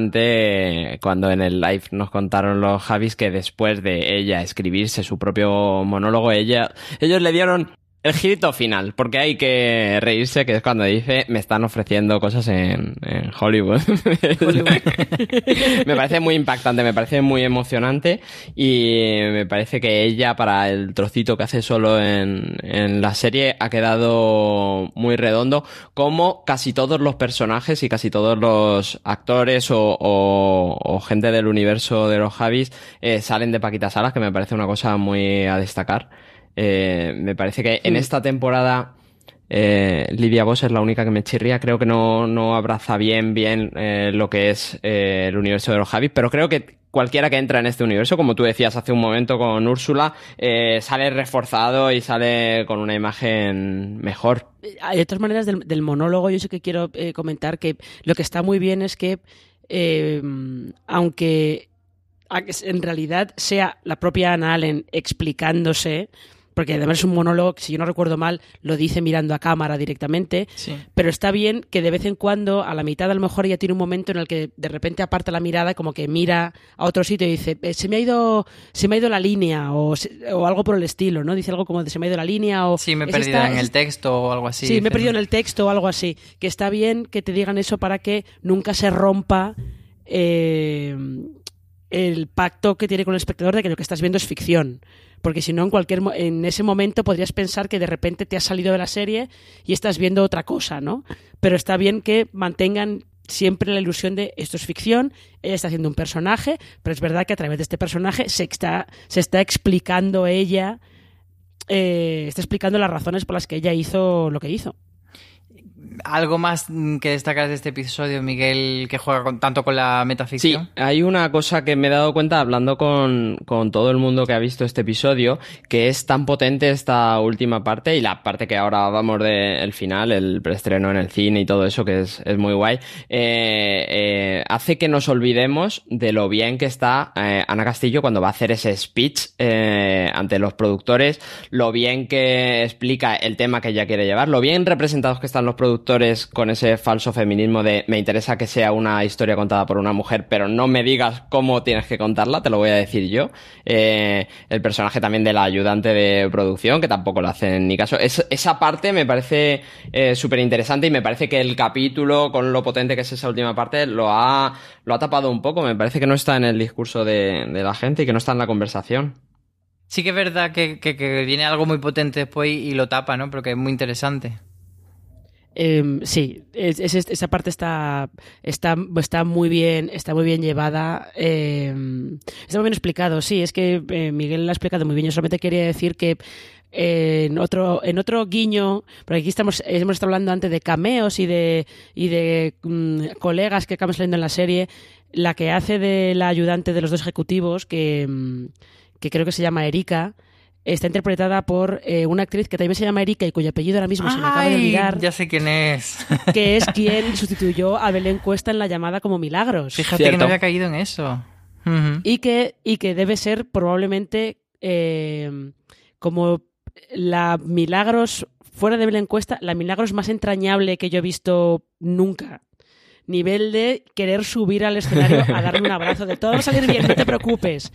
impactante cuando en el live nos contaron los Javis que después de ella escribirse su propio monólogo, ella, ellos le dieron el girito final, porque hay que reírse, que es cuando dice, me están ofreciendo cosas en, en Hollywood. *laughs* *laughs* me parece muy impactante, me parece muy emocionante y me parece que ella, para el trocito que hace solo en, en la serie, ha quedado muy redondo, como casi todos los personajes y casi todos los actores o, o- o gente del universo de los Javis eh, salen de Paquita Salas, que me parece una cosa muy a destacar. Eh, me parece que en esta temporada eh, Lidia Boss es la única que me chirría. Creo que no, no abraza bien, bien eh, lo que es eh, el universo de los Javis, pero creo que cualquiera que entra en este universo, como tú decías hace un momento con Úrsula, sale reforzado y sale con una imagen mejor. De todas maneras, del, del monólogo, yo sí que quiero comentar que lo que está muy bien es que, aunque en realidad sea la propia Anna Allen explicándose, porque además es un monólogo que, si yo no recuerdo mal, lo dice mirando a cámara directamente, Sí. pero está bien que de vez en cuando, a la mitad a lo mejor ella tiene un momento en el que de repente aparta la mirada, como que mira a otro sitio y dice, "Eh, se me ha ido, se me ha ido la línea, o, o algo por el estilo, ¿no? Dice algo como de se me ha ido la línea, o Sí, me he "Es perdido esta- en el texto o algo así. Sí, me he perdido en el texto o algo así. Que está bien que te digan eso para que nunca se rompa eh, el pacto que tiene con el espectador de que lo que estás viendo es ficción. Porque si no, en cualquier en ese momento podrías pensar que de repente te has salido de la serie y estás viendo otra cosa, ¿no? Pero está bien que mantengan siempre la ilusión de esto es ficción, ella está haciendo un personaje, pero es verdad que a través de este personaje se está, se está explicando ella, eh, está explicando las razones por las que ella hizo lo que hizo. ¿Algo más que destacar de este episodio, Miguel, que juega con- tanto con la Sí, metaficción? hay una cosa que me he dado cuenta hablando con, con todo el mundo que ha visto este episodio, que es tan potente esta última parte y la parte que ahora vamos del final, el preestreno en el cine y todo eso, que es, es muy guay, eh, eh, hace que nos olvidemos de lo bien que está eh, Ana Castillo cuando va a hacer ese speech eh, ante los productores, lo bien que explica el tema que ella quiere llevar, lo bien representados que están los productores con ese falso feminismo de me interesa que sea una historia contada por una mujer, pero no me digas cómo tienes que contarla, te lo voy a decir yo. Eh, el personaje también de la ayudante de producción, que tampoco lo hacen ni caso. Es- esa parte me parece eh, súper interesante y me parece que el capítulo, con lo potente que es esa última parte, lo ha, lo ha tapado un poco. Me parece que no está en el discurso de, la gente y que no está en la conversación. Sí que es verdad que viene algo muy potente después y, y lo tapa, ¿no? Porque es muy interesante. Eh, sí, es- es- esa parte está, está, está muy bien, está muy bien llevada, eh, está muy bien explicado. Sí, es que eh, Miguel lo ha explicado muy bien. Yo solamente quería decir que en otro, en otro guiño, porque aquí estamos, hemos estado hablando antes de cameos y de, y de mm, colegas que acaban saliendo en la serie, la que hace de la ayudante de los dos ejecutivos, que, mm, que creo que se llama Erika. Está interpretada por eh, una actriz que también se llama Erika y cuyo apellido ahora mismo se me acaba de olvidar Ya sé quién es. *laughs* que es quien *laughs* sustituyó a Belén Cuesta en la llamada como Milagros. Fíjate que no había caído en eso. Y que, y que debe ser probablemente eh, como la Milagros, fuera de Belén Cuesta, la Milagros más entrañable que yo he visto nunca. Nivel de querer subir al escenario a darle un abrazo de todo va a salir bien, no te preocupes.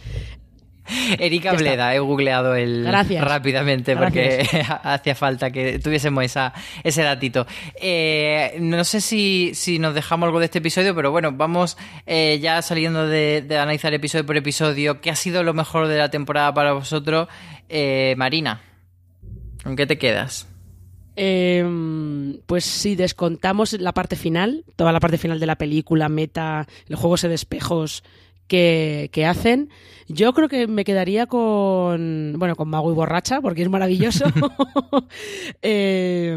*laughs* Erika Ya está. Bleda, he googleado el Gracias. rápidamente porque *laughs* hacía falta que tuviésemos esa, ese datito. Eh, no sé si, si nos dejamos algo de este episodio, pero bueno, vamos eh, ya saliendo de, de analizar episodio por episodio. ¿Qué ha sido lo mejor de la temporada para vosotros? Eh, Marina, ¿con qué te quedas? Eh, pues si descontamos la parte final, toda la parte final de la película, meta, el juego ese de espejos que, que hacen, yo creo que me quedaría con, bueno, con Mago y Borracha, porque es maravilloso. *laughs* *laughs* Eh,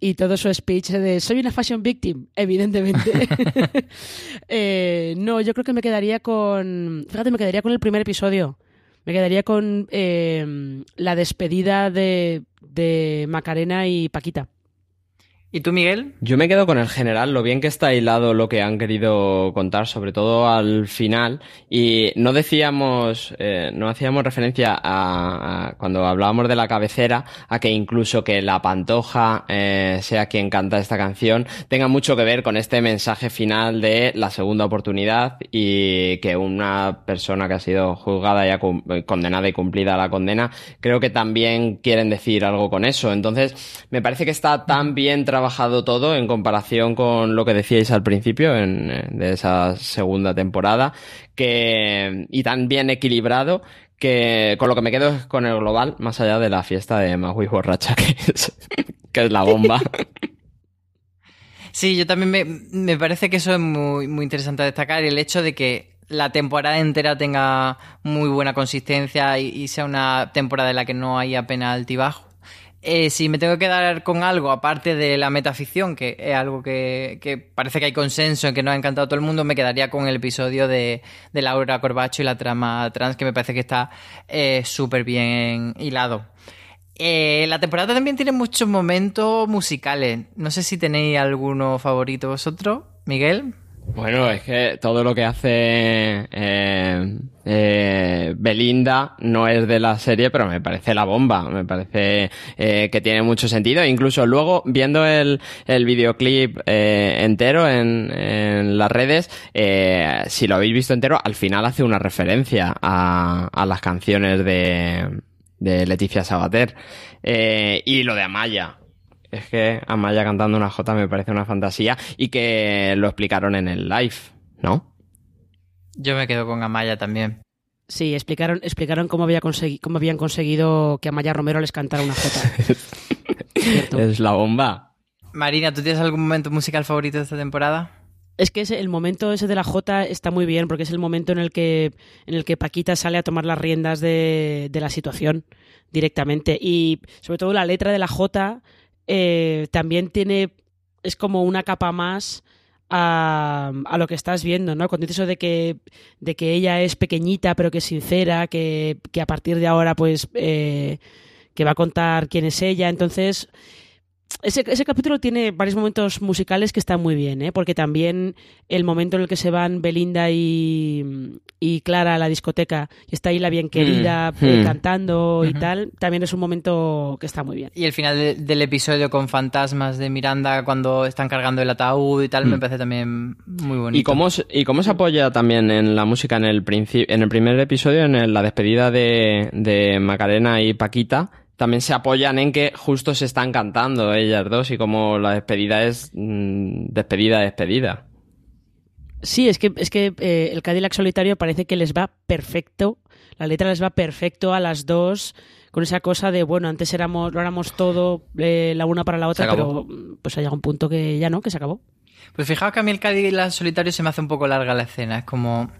y todo su speech de soy una fashion victim, evidentemente. *laughs* Eh, no, yo creo que me quedaría con, fíjate, me quedaría con el primer episodio. Me quedaría con eh, la despedida de, de Macarena y Paquita. ¿Y tú, Miguel? Yo me quedo con el general, lo bien que está hilado lo que han querido contar, sobre todo al final. Y no decíamos, eh, no hacíamos referencia a, cuando hablábamos de la cabecera, a que incluso que la pantoja eh, sea quien canta esta canción, tenga mucho que ver con este mensaje final de la segunda oportunidad y que una persona que ha sido juzgada ya condenada y cumplida la condena, creo que también quieren decir algo con eso. Entonces, me parece que está tan bien trabajado todo en comparación con lo que decíais al principio en, eh, de esa segunda temporada que y tan bien equilibrado que con lo que me quedo es con el global más allá de la fiesta de Magui borracha *laughs* que es, que es la bomba Sí, yo también me, me parece que eso es muy, muy interesante destacar el hecho de que la temporada entera tenga muy buena consistencia y, y sea una temporada en la que no hay apenas altibajo. Eh, si me tengo que quedar con algo, aparte de la metaficción, que es algo que, que parece que hay consenso en que nos ha encantado a todo el mundo, me quedaría con el episodio de, de Laura Corbacho y la trama trans, que me parece que está eh, súper bien hilado. Eh, la temporada también tiene muchos momentos musicales. No sé si tenéis alguno favorito vosotros, Miguel. Bueno, es que todo lo que hace eh, eh, Belinda no es de la serie, pero me parece la bomba. Me parece eh, que tiene mucho sentido. Incluso luego, viendo el, el videoclip eh, entero en, en, las redes, eh, si lo habéis visto entero, al final hace una referencia a, a las canciones de, de Leticia Sabater. Eh, y lo de Amaya. Es que Amaya cantando una J me parece una fantasía y que lo explicaron en el live, ¿no? Yo me quedo con Amaya también. Sí, explicaron, explicaron cómo, había consegui cómo habían conseguido que Amaya Romero les cantara una J. *laughs* es la bomba. Marina, ¿tú tienes algún momento musical favorito de esta temporada? Es que ese, el momento ese de la J está muy bien porque es el momento en el que, en el que Paquita sale a tomar las riendas de, de la situación directamente. Y sobre todo la letra de la J eh, también tiene. es como una capa más a, a, lo que estás viendo, ¿no? Cuando dices eso de que, de que ella es pequeñita pero que es sincera, que, que a partir de ahora, pues. Eh, que va a contar quién es ella. Entonces. Ese, ese capítulo tiene varios momentos musicales que están muy bien, ¿eh? porque también el momento en el que se van Belinda y, y Clara a la discoteca y está ahí la bien querida Mm, eh, mm. cantando y tal, también es un momento que está muy bien. Y el final de- del episodio con fantasmas de Miranda cuando están cargando el ataúd y tal, me parece también muy bonito. ¿Y cómo, se- ¿Y cómo se apoya también en la música en el, en el primer episodio, en el- la despedida de, de Macarena y Paquita? También se apoyan en que justo se están cantando ellas dos y como la despedida es mm, despedida, despedida. Sí, es que, es que eh, el Cadillac solitario parece que les va perfecto. La letra les va perfecto a las dos. Con esa cosa de, bueno, antes éramos, lo éramos todo eh, la una para la otra, pero mm, pues ha llegado un punto que ya no, que se acabó. Pues fijaos que a mí el Cadillac solitario se me hace un poco larga la escena. Es como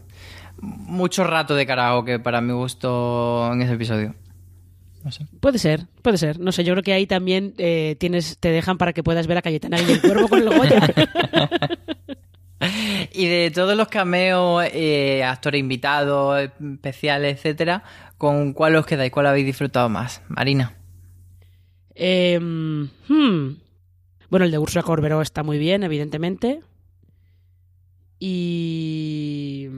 mucho rato de karaoke para mi gusto en ese episodio. No sé. Puede ser, puede ser. No sé, yo creo que ahí también eh, tienes, te dejan para que puedas ver a Cayetana y el cuervo con el Goya. *laughs* Y de todos los cameos, eh, actores invitados, especiales, etcétera, ¿con cuál os quedáis? ¿Cuál habéis disfrutado más? Marina. Eh, hmm. Bueno, el de Ursula Corberó está muy bien, evidentemente. Y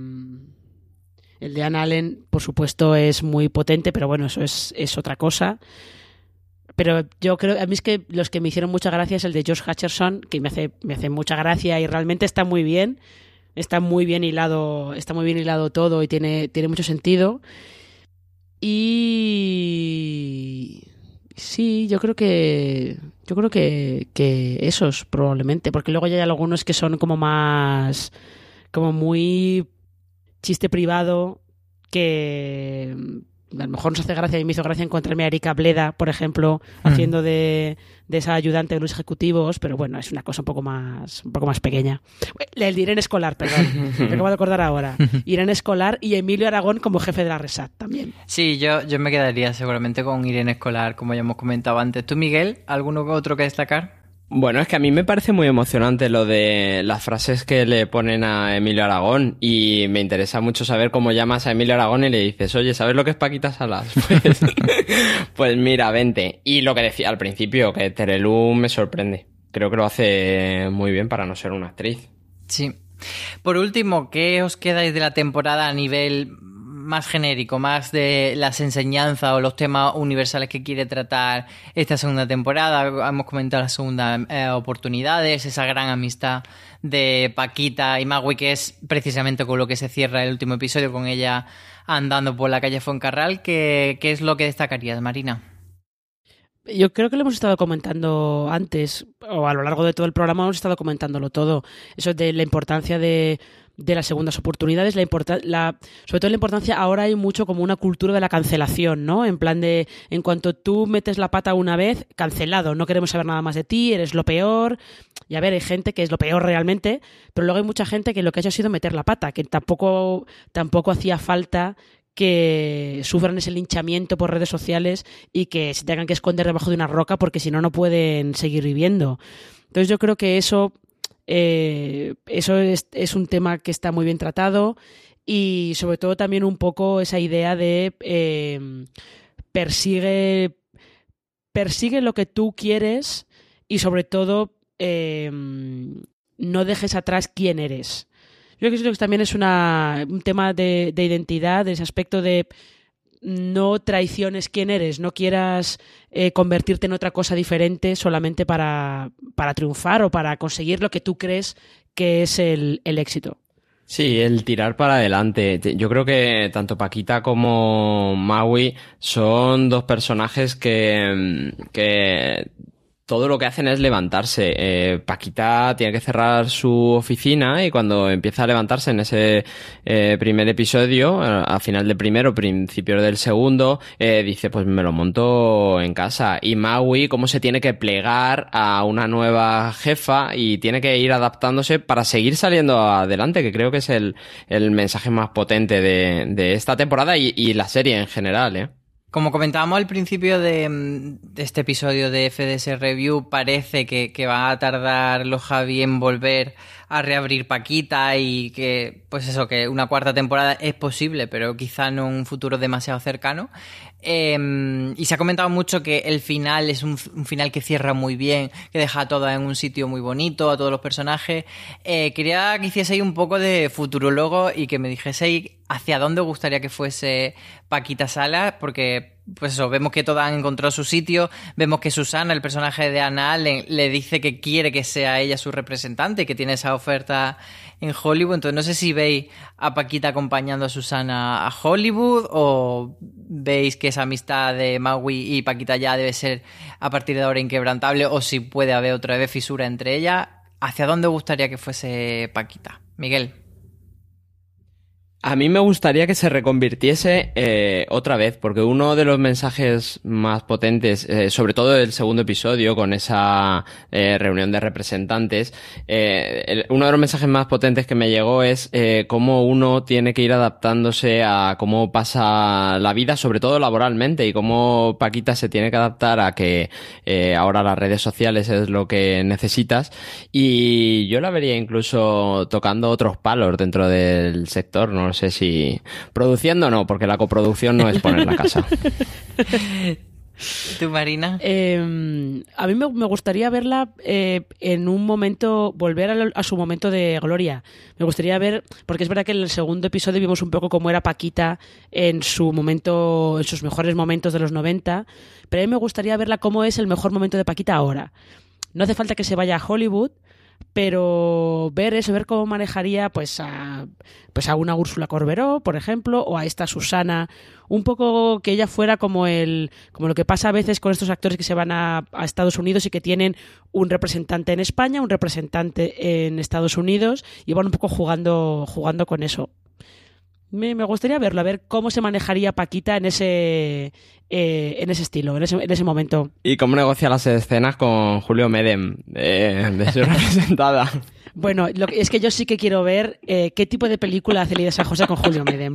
el de Anna Allen, por supuesto, es muy potente, pero bueno, eso es, es otra cosa. Pero yo creo, a mí es que los que me hicieron mucha gracia es el de George Hutcherson, que me hace, me hace mucha gracia y realmente está muy bien. Está muy bien hilado, está muy bien hilado todo y tiene, tiene mucho sentido. Y sí, yo creo que yo creo que, que esos probablemente, porque luego ya hay algunos que son como más como muy chiste privado que mm, a lo mejor nos hace gracia y me hizo gracia encontrarme a Erika Bleda, por ejemplo, haciendo de, de esa ayudante de los ejecutivos, pero bueno, es una cosa un poco más un poco más pequeña. El de Irene Escolar, perdón, *laughs* me acabo de acordar ahora. Irene Escolar y Emilio Aragón como jefe de la Resat también. Sí, yo, yo me quedaría seguramente con Irene Escolar, como ya hemos comentado antes. ¿Tú, Miguel? ¿Alguno otro que destacar? Bueno, es que a mí me parece muy emocionante lo de las frases que le ponen a Emilio Aragón y me interesa mucho saber cómo llamas a Emilio Aragón y le dices, oye, ¿sabes lo que es Paquita Salas? *laughs* Pues, pues mira, vente. Y lo que decía al principio, que Terelu me sorprende. Creo que lo hace muy bien para no ser una actriz. Sí. Por último, ¿qué os quedáis de la temporada a nivel más genérico, más de las enseñanzas o los temas universales que quiere tratar esta segunda temporada? Hemos comentado las segundas eh, oportunidades, esa gran amistad de Paquita y Magui, que es precisamente con lo que se cierra el último episodio, con ella andando por la calle Foncarral. ¿Qué, qué es lo que destacarías, Marina? Yo creo que lo hemos estado comentando antes, o a lo largo de todo el programa hemos estado comentándolo todo. Eso de la importancia de, de las segundas oportunidades, la, la sobre todo la importancia, ahora hay mucho como una cultura de la cancelación, ¿no? En plan de, en cuanto tú metes la pata una vez, cancelado, no queremos saber nada más de ti, eres lo peor. Y a ver, hay gente que es lo peor realmente, pero luego hay mucha gente que lo que ha hecho ha sido meter la pata, que tampoco, tampoco hacía falta que sufran ese linchamiento por redes sociales y que se tengan que esconder debajo de una roca porque si no, no pueden seguir viviendo. Entonces yo creo que eso, eh, eso es, es un tema que está muy bien tratado y sobre todo también un poco esa idea de eh, persigue, persigue lo que tú quieres y sobre todo eh, no dejes atrás quién eres. Yo creo que eso también es un tema de, de identidad, de ese aspecto de no traiciones quién eres, no quieras eh, convertirte en otra cosa diferente solamente para, para triunfar o para conseguir lo que tú crees que es el, el éxito. Sí, el tirar para adelante. Te- Yo creo que tanto Paquita como Maui son dos personajes que, que todo lo que hacen es levantarse. Eh, Paquita tiene que cerrar su oficina y cuando empieza a levantarse en ese eh, primer episodio, eh, a final del primero, principio del segundo, eh, dice pues me lo monto en casa. Y Maui cómo se tiene que plegar a una nueva jefa y tiene que ir adaptándose para seguir saliendo adelante, que creo que es el, el mensaje más potente de, de esta temporada y, y la serie en general, ¿eh? Como comentábamos al principio de, mm, este episodio de FDS Review, parece que, que va a tardar los Javi en volver a reabrir Paquita y que, pues eso, que una cuarta temporada es posible, pero quizá no un futuro demasiado cercano. Eh, y se ha comentado mucho que el final es un, final que cierra muy bien, que deja todo en un sitio muy bonito, a todos los personajes. Eh, quería que hicieseis un poco de futurologo y que me dijeseis hacia dónde gustaría que fuese Paquita Salas, porque pues eso, vemos que todas han encontrado su sitio, vemos que Susana, el personaje de Anna Allen, le dice que quiere que sea ella su representante, que tiene esa oferta en Hollywood. Entonces no sé si veis a Paquita acompañando a Susana a Hollywood o veis que esa amistad de Maui y Paquita ya debe ser a partir de ahora inquebrantable o si puede haber otra vez fisura entre ellas. ¿Hacia dónde gustaría que fuese Paquita? Miguel. A mí me gustaría que se reconvirtiese eh, otra vez, porque uno de los mensajes más potentes, eh, sobre todo el segundo episodio, con esa eh, reunión de representantes, uno de los mensajes más potentes que me llegó es cómo uno tiene que ir adaptándose a cómo pasa la vida, sobre todo laboralmente, y cómo Paquita se tiene que adaptar a que ahora las redes sociales es lo que necesitas. Y yo la vería incluso tocando otros palos dentro del sector, ¿no? No sé si produciendo o no, porque la coproducción no es poner la casa. ¿Tú, Marina? Eh, a mí me, me gustaría verla eh, en un momento, volver a, a, su momento de gloria. Me gustaría ver, porque es verdad que en el segundo episodio vimos un poco cómo era Paquita en su momento, en sus mejores momentos de los 90, pero a mí me gustaría verla cómo es el mejor momento de Paquita ahora. No hace falta que se vaya a Hollywood, pero ver eso, ver cómo manejaría pues a, pues a una Úrsula Corberó, por ejemplo, o a esta Susana, un poco que ella fuera como el como lo que pasa a veces con estos actores que se van a, a Estados Unidos y que tienen un representante en España, un representante en Estados Unidos y van un poco jugando jugando con eso. Me, me, gustaría verlo, a ver cómo se manejaría Paquita en ese, eh, en ese estilo, en ese, en ese, momento. Y cómo negocia las escenas con Julio Medem, eh, de ser *laughs* representada. Bueno, lo que, es que yo sí que quiero ver eh, qué tipo de película hace Lidia San José con Julio Medem.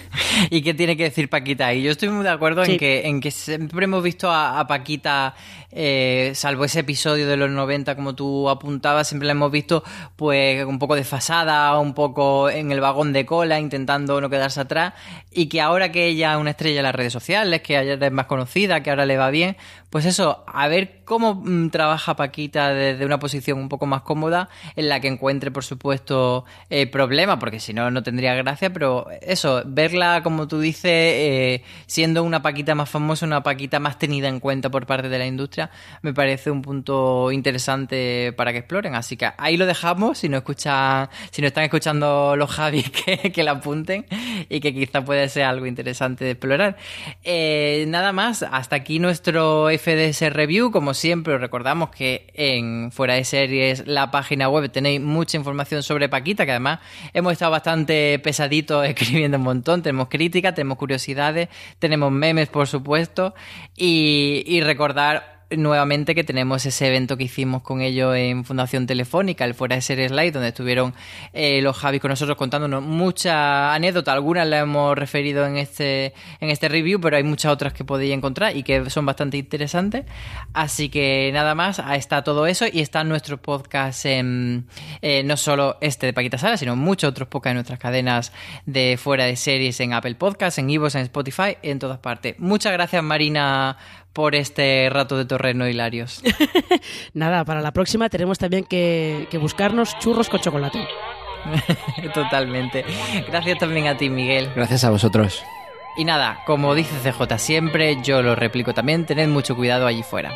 *laughs* ¿Y qué tiene que decir Paquita? Y yo estoy muy de acuerdo sí. en, que, en que siempre hemos visto a, a Paquita, eh, salvo ese episodio de los 90, como tú apuntabas, siempre la hemos visto pues un poco desfasada, un poco en el vagón de cola, intentando no quedarse atrás. Y que ahora que ella es una estrella en las redes sociales, que ella es más conocida, que ahora le va bien, pues eso, a ver cómo mmm, trabaja Paquita desde una posición un poco más cómoda, en la que encuentre, por supuesto, eh, problemas, porque si no, no tendría gracia, pero eso, verla, como tú dices, eh, siendo una Paquita más famosa, una Paquita más tenida en cuenta por parte de la industria, me parece un punto interesante para que exploren. Así que ahí lo dejamos, si no escuchan, si no están escuchando los Javis, *laughs* que, que la apunten y que quizá puede ser algo interesante de explorar. Eh, nada más, hasta aquí nuestro FDS Review. Como siempre, os recordamos que en Fuera de Series, la página web, tenéis mucha información sobre Paquita, que además hemos estado bastante pesaditos *laughs* escribiendo un montón. Tenemos críticas, tenemos curiosidades, tenemos memes, por supuesto. Y, y recordar nuevamente que tenemos ese evento que hicimos con ellos en Fundación Telefónica, el Fuera de Series Live, donde estuvieron eh, los Javis con nosotros contándonos muchas anécdotas, algunas las hemos referido en este, en este review, pero hay muchas otras que podéis encontrar y que son bastante interesantes. Así que nada más, está todo eso y están nuestros podcasts en, eh, no solo este de Paquita Sala, sino muchos otros podcasts en nuestras cadenas de Fuera de Series en Apple Podcasts, en Evox, en Spotify, en todas partes. Muchas gracias Marina por este rato de torreno hilarios. *laughs* Nada, para la próxima tenemos también que, que buscarnos churros con chocolate. *laughs* Totalmente. Gracias también a ti, Miguel. Gracias a vosotros. Y nada, como dice CJ siempre, yo lo replico también, tened mucho cuidado allí fuera.